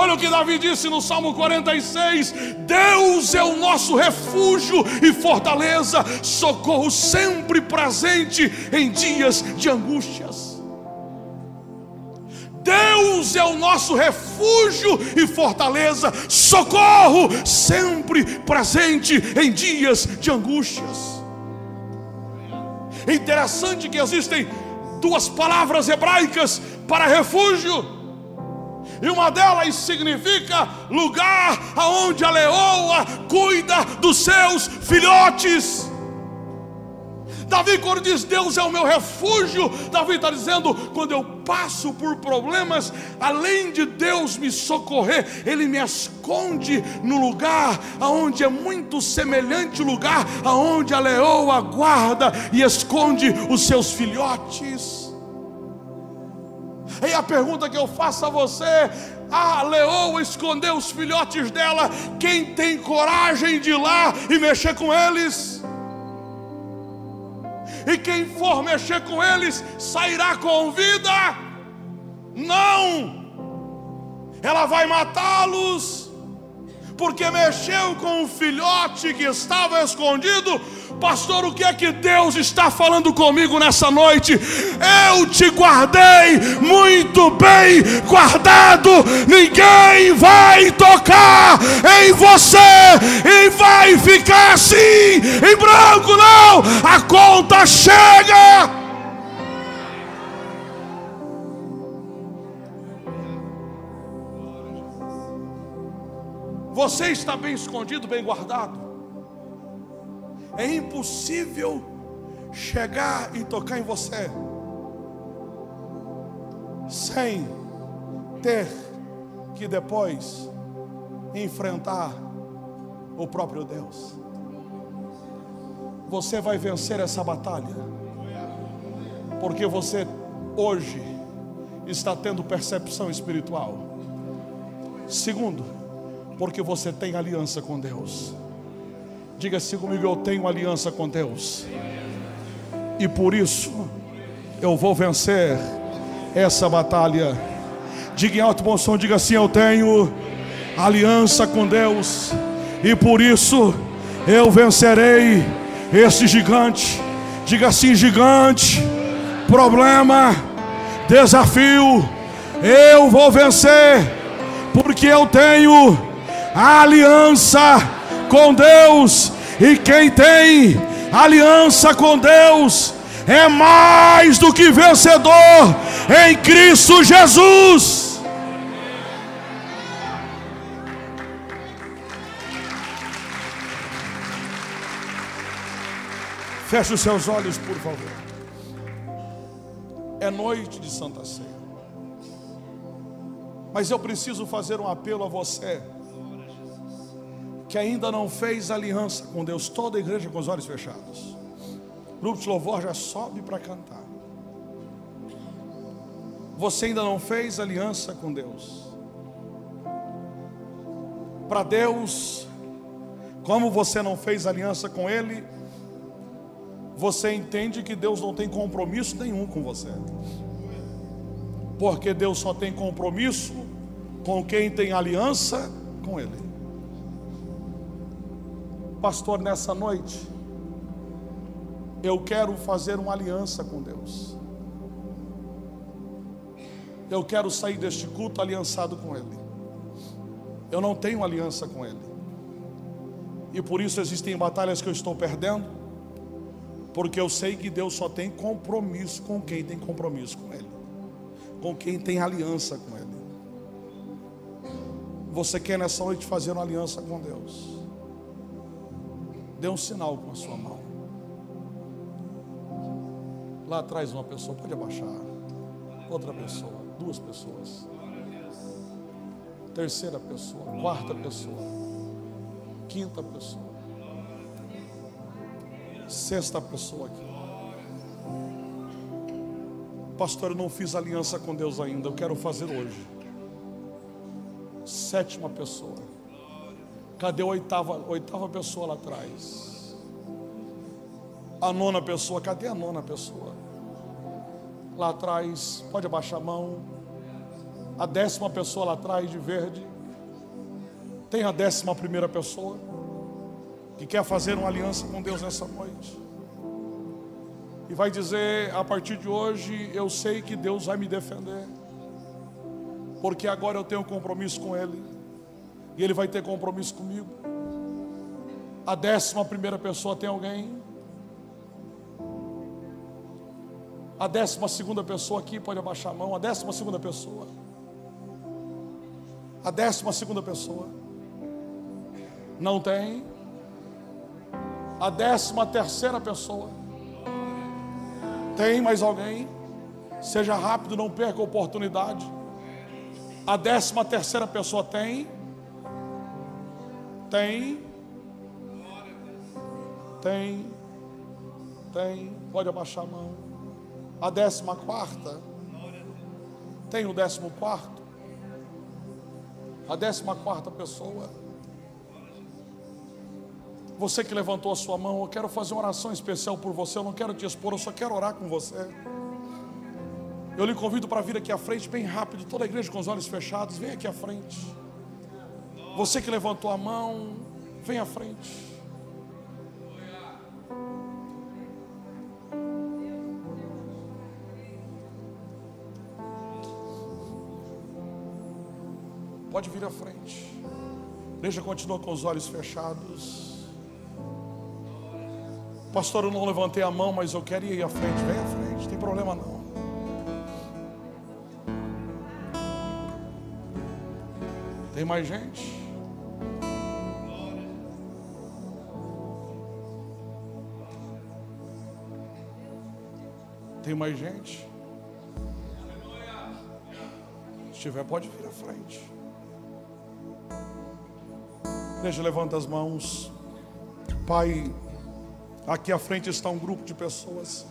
Olha o que Davi disse no Salmo 46: Deus é o nosso refúgio e fortaleza, socorro sempre presente em dias de angústias. Deus é o nosso refúgio e fortaleza, socorro sempre presente em dias de angústias. É interessante que existem duas palavras hebraicas para refúgio. E uma delas significa lugar aonde a leoa cuida dos seus filhotes. Davi, quando diz Deus é o meu refúgio, Davi está dizendo: quando eu passo por problemas, além de Deus me socorrer, Ele me esconde no lugar aonde é muito semelhante o lugar aonde a leoa guarda e esconde os seus filhotes. E a pergunta que eu faço a você: a leoa escondeu os filhotes dela, quem tem coragem de ir lá e mexer com eles? e quem for mexer com eles sairá com vida. Não, ela vai matá-los, porque mexeu com o filhote que estava escondido Pastor, o que é que Deus está falando comigo nessa noite? Eu te guardei muito bem guardado, ninguém vai tocar em você e vai ficar assim, em branco, não, a conta chega. Você está bem escondido, bem guardado. É impossível chegar e tocar em você sem ter que depois enfrentar o próprio Deus. Você vai vencer essa batalha, porque você hoje está tendo percepção espiritual. Segundo, porque você tem aliança com Deus. Diga assim comigo: eu tenho aliança com Deus, e por isso eu vou vencer essa batalha. Diga em alto bom som: diga assim, eu tenho aliança com Deus, e por isso eu vencerei esse gigante. Diga assim: gigante, problema, desafio, eu vou vencer, porque eu tenho aliança com Deus, e quem tem aliança com Deus é mais do que vencedor em Cristo Jesus. Feche os seus olhos, por favor. É noite de Santa Ceia. Mas eu preciso fazer um apelo a você que ainda não fez aliança com Deus, toda a igreja com os olhos fechados. Grupo de louvor já sobe para cantar. Você ainda não fez aliança com Deus. Para Deus, como você não fez aliança com Ele, você entende que Deus não tem compromisso nenhum com você. Porque Deus só tem compromisso com quem tem aliança com Ele. Pastor, nessa noite, eu quero fazer uma aliança com Deus. Eu quero sair deste culto aliançado com Ele. Eu não tenho aliança com Ele. E por isso existem batalhas que eu estou perdendo, porque eu sei que Deus só tem compromisso com quem tem compromisso com Ele, com quem tem aliança com Ele. Você quer nessa noite fazer uma aliança com Deus? Dê um sinal com a sua mão. Lá atrás uma pessoa, pode abaixar. Outra pessoa, duas pessoas. Terceira pessoa, quarta pessoa. Quinta pessoa. Sexta pessoa aqui. Pastor, eu não fiz aliança com Deus ainda, eu quero fazer hoje. Sétima pessoa. Cadê a oitava, oitava pessoa lá atrás? A nona pessoa, cadê a nona pessoa? Lá atrás, pode abaixar a mão. A décima pessoa lá atrás de verde. Tem a décima primeira pessoa que quer fazer uma aliança com Deus nessa noite. E vai dizer: a partir de hoje eu sei que Deus vai me defender, porque agora eu tenho compromisso com Ele, e Ele vai ter compromisso comigo. A décima primeira pessoa tem alguém? A décima segunda pessoa aqui pode abaixar a mão. A décima segunda pessoa. A décima segunda pessoa. Não tem. A décima terceira pessoa. Tem mais alguém? Seja rápido, não perca a oportunidade. A décima terceira pessoa tem. Tem. Tem. Tem. Pode abaixar a mão. A décima quarta. Tem o décimo quarto. A décima quarta pessoa. Você que levantou a sua mão, eu quero fazer uma oração especial por você. Eu não quero te expor, eu só quero orar com você. Eu lhe convido para vir aqui à frente, bem rápido. Toda a igreja com os olhos fechados, vem aqui à frente. Você que levantou a mão, vem à frente. Pode vir à frente. A igreja continua com os olhos fechados. Pastor, eu não levantei a mão, mas eu quero ir à frente. Vem à frente, não tem problema não. Tem mais gente? Tem mais gente? Se tiver, pode vir à frente. Deixa levanta as mãos. Pai, aqui à frente está um grupo de pessoas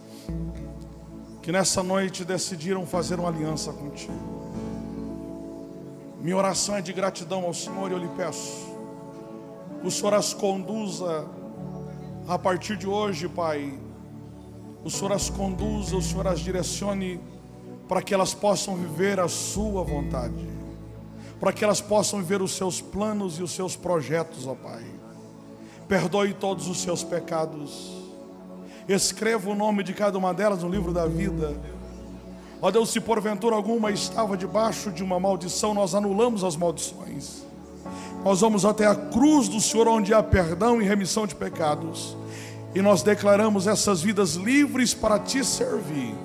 que nessa noite decidiram fazer uma aliança contigo. Minha oração é de gratidão ao Senhor e eu lhe peço que o Senhor as conduza a partir de hoje, Pai. O Senhor as conduza, o Senhor as direcione para que elas possam viver a sua vontade para que elas possam ver os seus planos e os seus projetos, ó Pai. Perdoe todos os seus pecados. Escreva o nome de cada uma delas no livro da vida. Ó Deus, se porventura alguma estava debaixo de uma maldição, nós anulamos as maldições. Nós vamos até a cruz do Senhor, onde há perdão e remissão de pecados. E nós declaramos essas vidas livres para te servir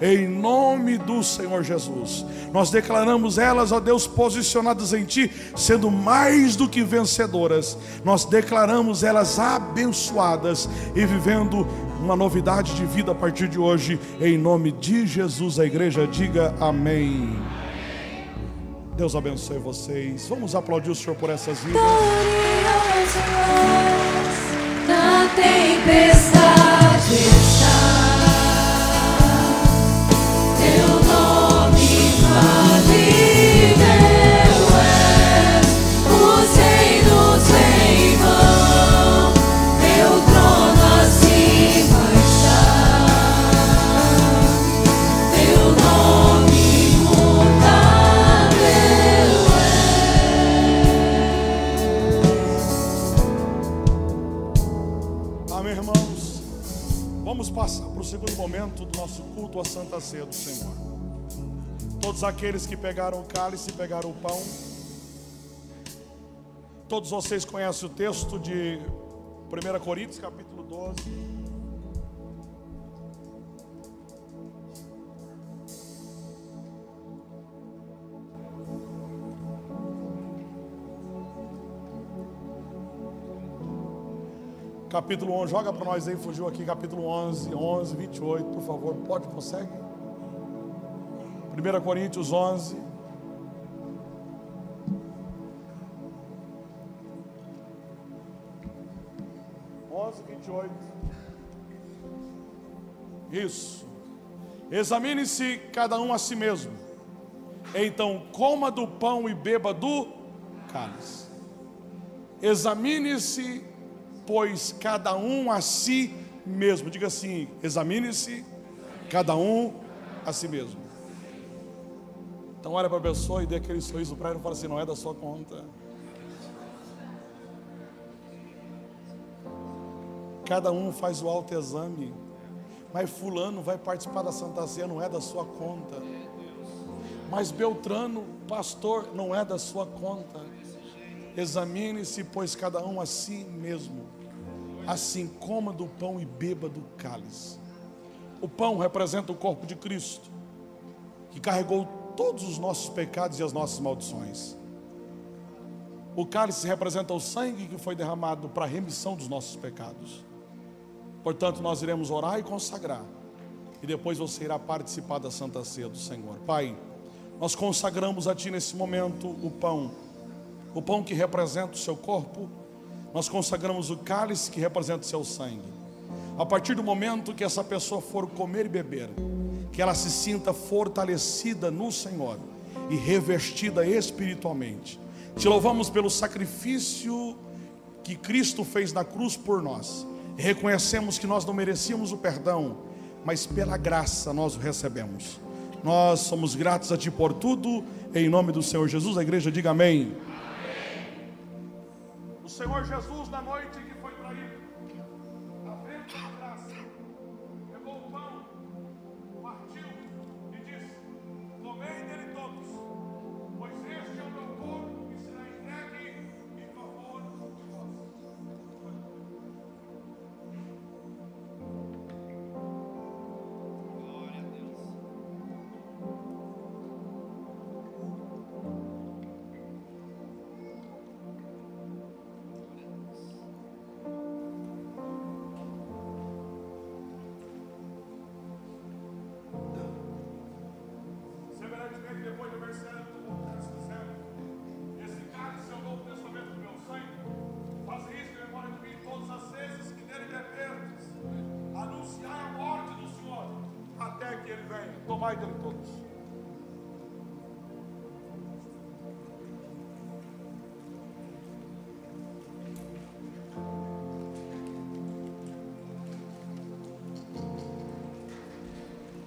em nome do Senhor Jesus. Nós declaramos elas, ó Deus, posicionadas em Ti, sendo mais do que vencedoras. Nós declaramos elas abençoadas e vivendo uma novidade de vida a partir de hoje, em nome de Jesus. A igreja diga amém. Deus abençoe vocês. Vamos aplaudir o Senhor por essas vidas. Na tempestade à Santa Ceia do Senhor. Todos aqueles que pegaram o cálice, pegaram o pão. Todos vocês conhecem o texto de 1 Coríntios, capítulo 12. Capítulo 11, joga para nós aí, fugiu aqui, capítulo 11, 11, 28, por favor, pode, consegue? 1 Coríntios 11. Onze, vinte e oito. Isso. Examine-se cada um a si mesmo. Então coma do pão e beba do cálice. Examine-se pois, cada um a si mesmo. Diga assim: examine-se, cada um a si mesmo. Então, olha para a pessoa e dê aquele sorriso para ela e fala assim: não é da sua conta. Cada um faz o autoexame. Mas Fulano vai participar da Santa Ceia, não é da sua conta. Mas Beltrano, pastor, não é da sua conta. Examine-se, pois, cada um a si mesmo. Assim coma do pão e beba do cálice. O pão representa o corpo de Cristo, que carregou todos os nossos pecados e as nossas maldições. O cálice representa o sangue que foi derramado para a remissão dos nossos pecados. Portanto, nós iremos orar e consagrar. E depois você irá participar da Santa Ceia do Senhor. Pai, nós consagramos a Ti nesse momento o pão. O pão que representa o seu corpo. Nós consagramos o cálice que representa o seu sangue. A partir do momento que essa pessoa for comer e beber, que ela se sinta fortalecida no Senhor e revestida espiritualmente. Te louvamos pelo sacrifício que Cristo fez na cruz por nós reconhecemos que nós não merecíamos o perdão, mas pela graça nós o recebemos. Nós somos gratos a Ti por tudo, em nome do Senhor Jesus. A igreja diga amém. Senhor Jesus, na noite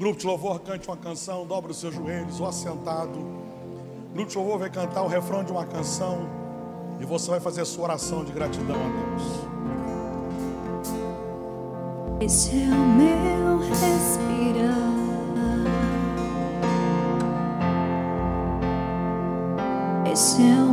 Grupo de louvor, cante uma canção, dobra os seus joelhos, ou assentado. Grupo de louvor vai cantar o refrão de uma canção e você vai fazer a sua oração de gratidão a Deus. Esse é o meu respirar. Esse é o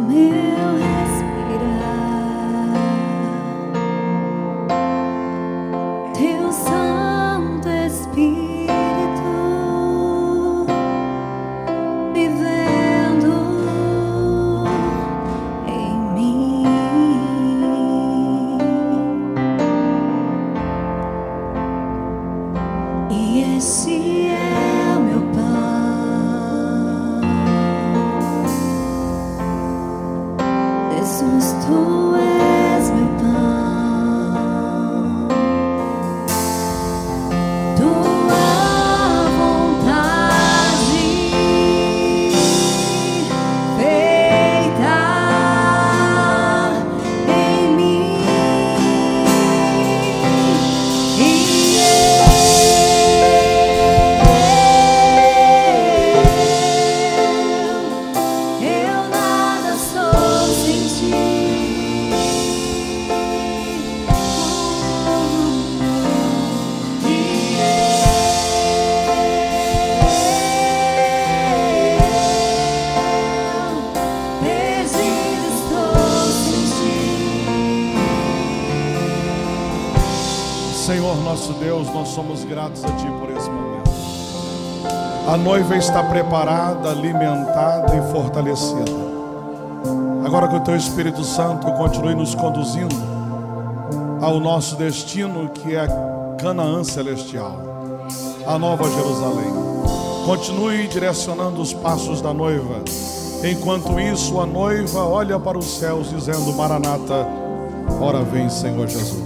está preparada, alimentada e fortalecida. Agora que o Teu Espírito Santo continue nos conduzindo ao nosso destino, que é Canaã Celestial, a Nova Jerusalém. Continue direcionando os passos da noiva. Enquanto isso, a noiva olha para os céus, dizendo: Maranata, ora vem, Senhor Jesus.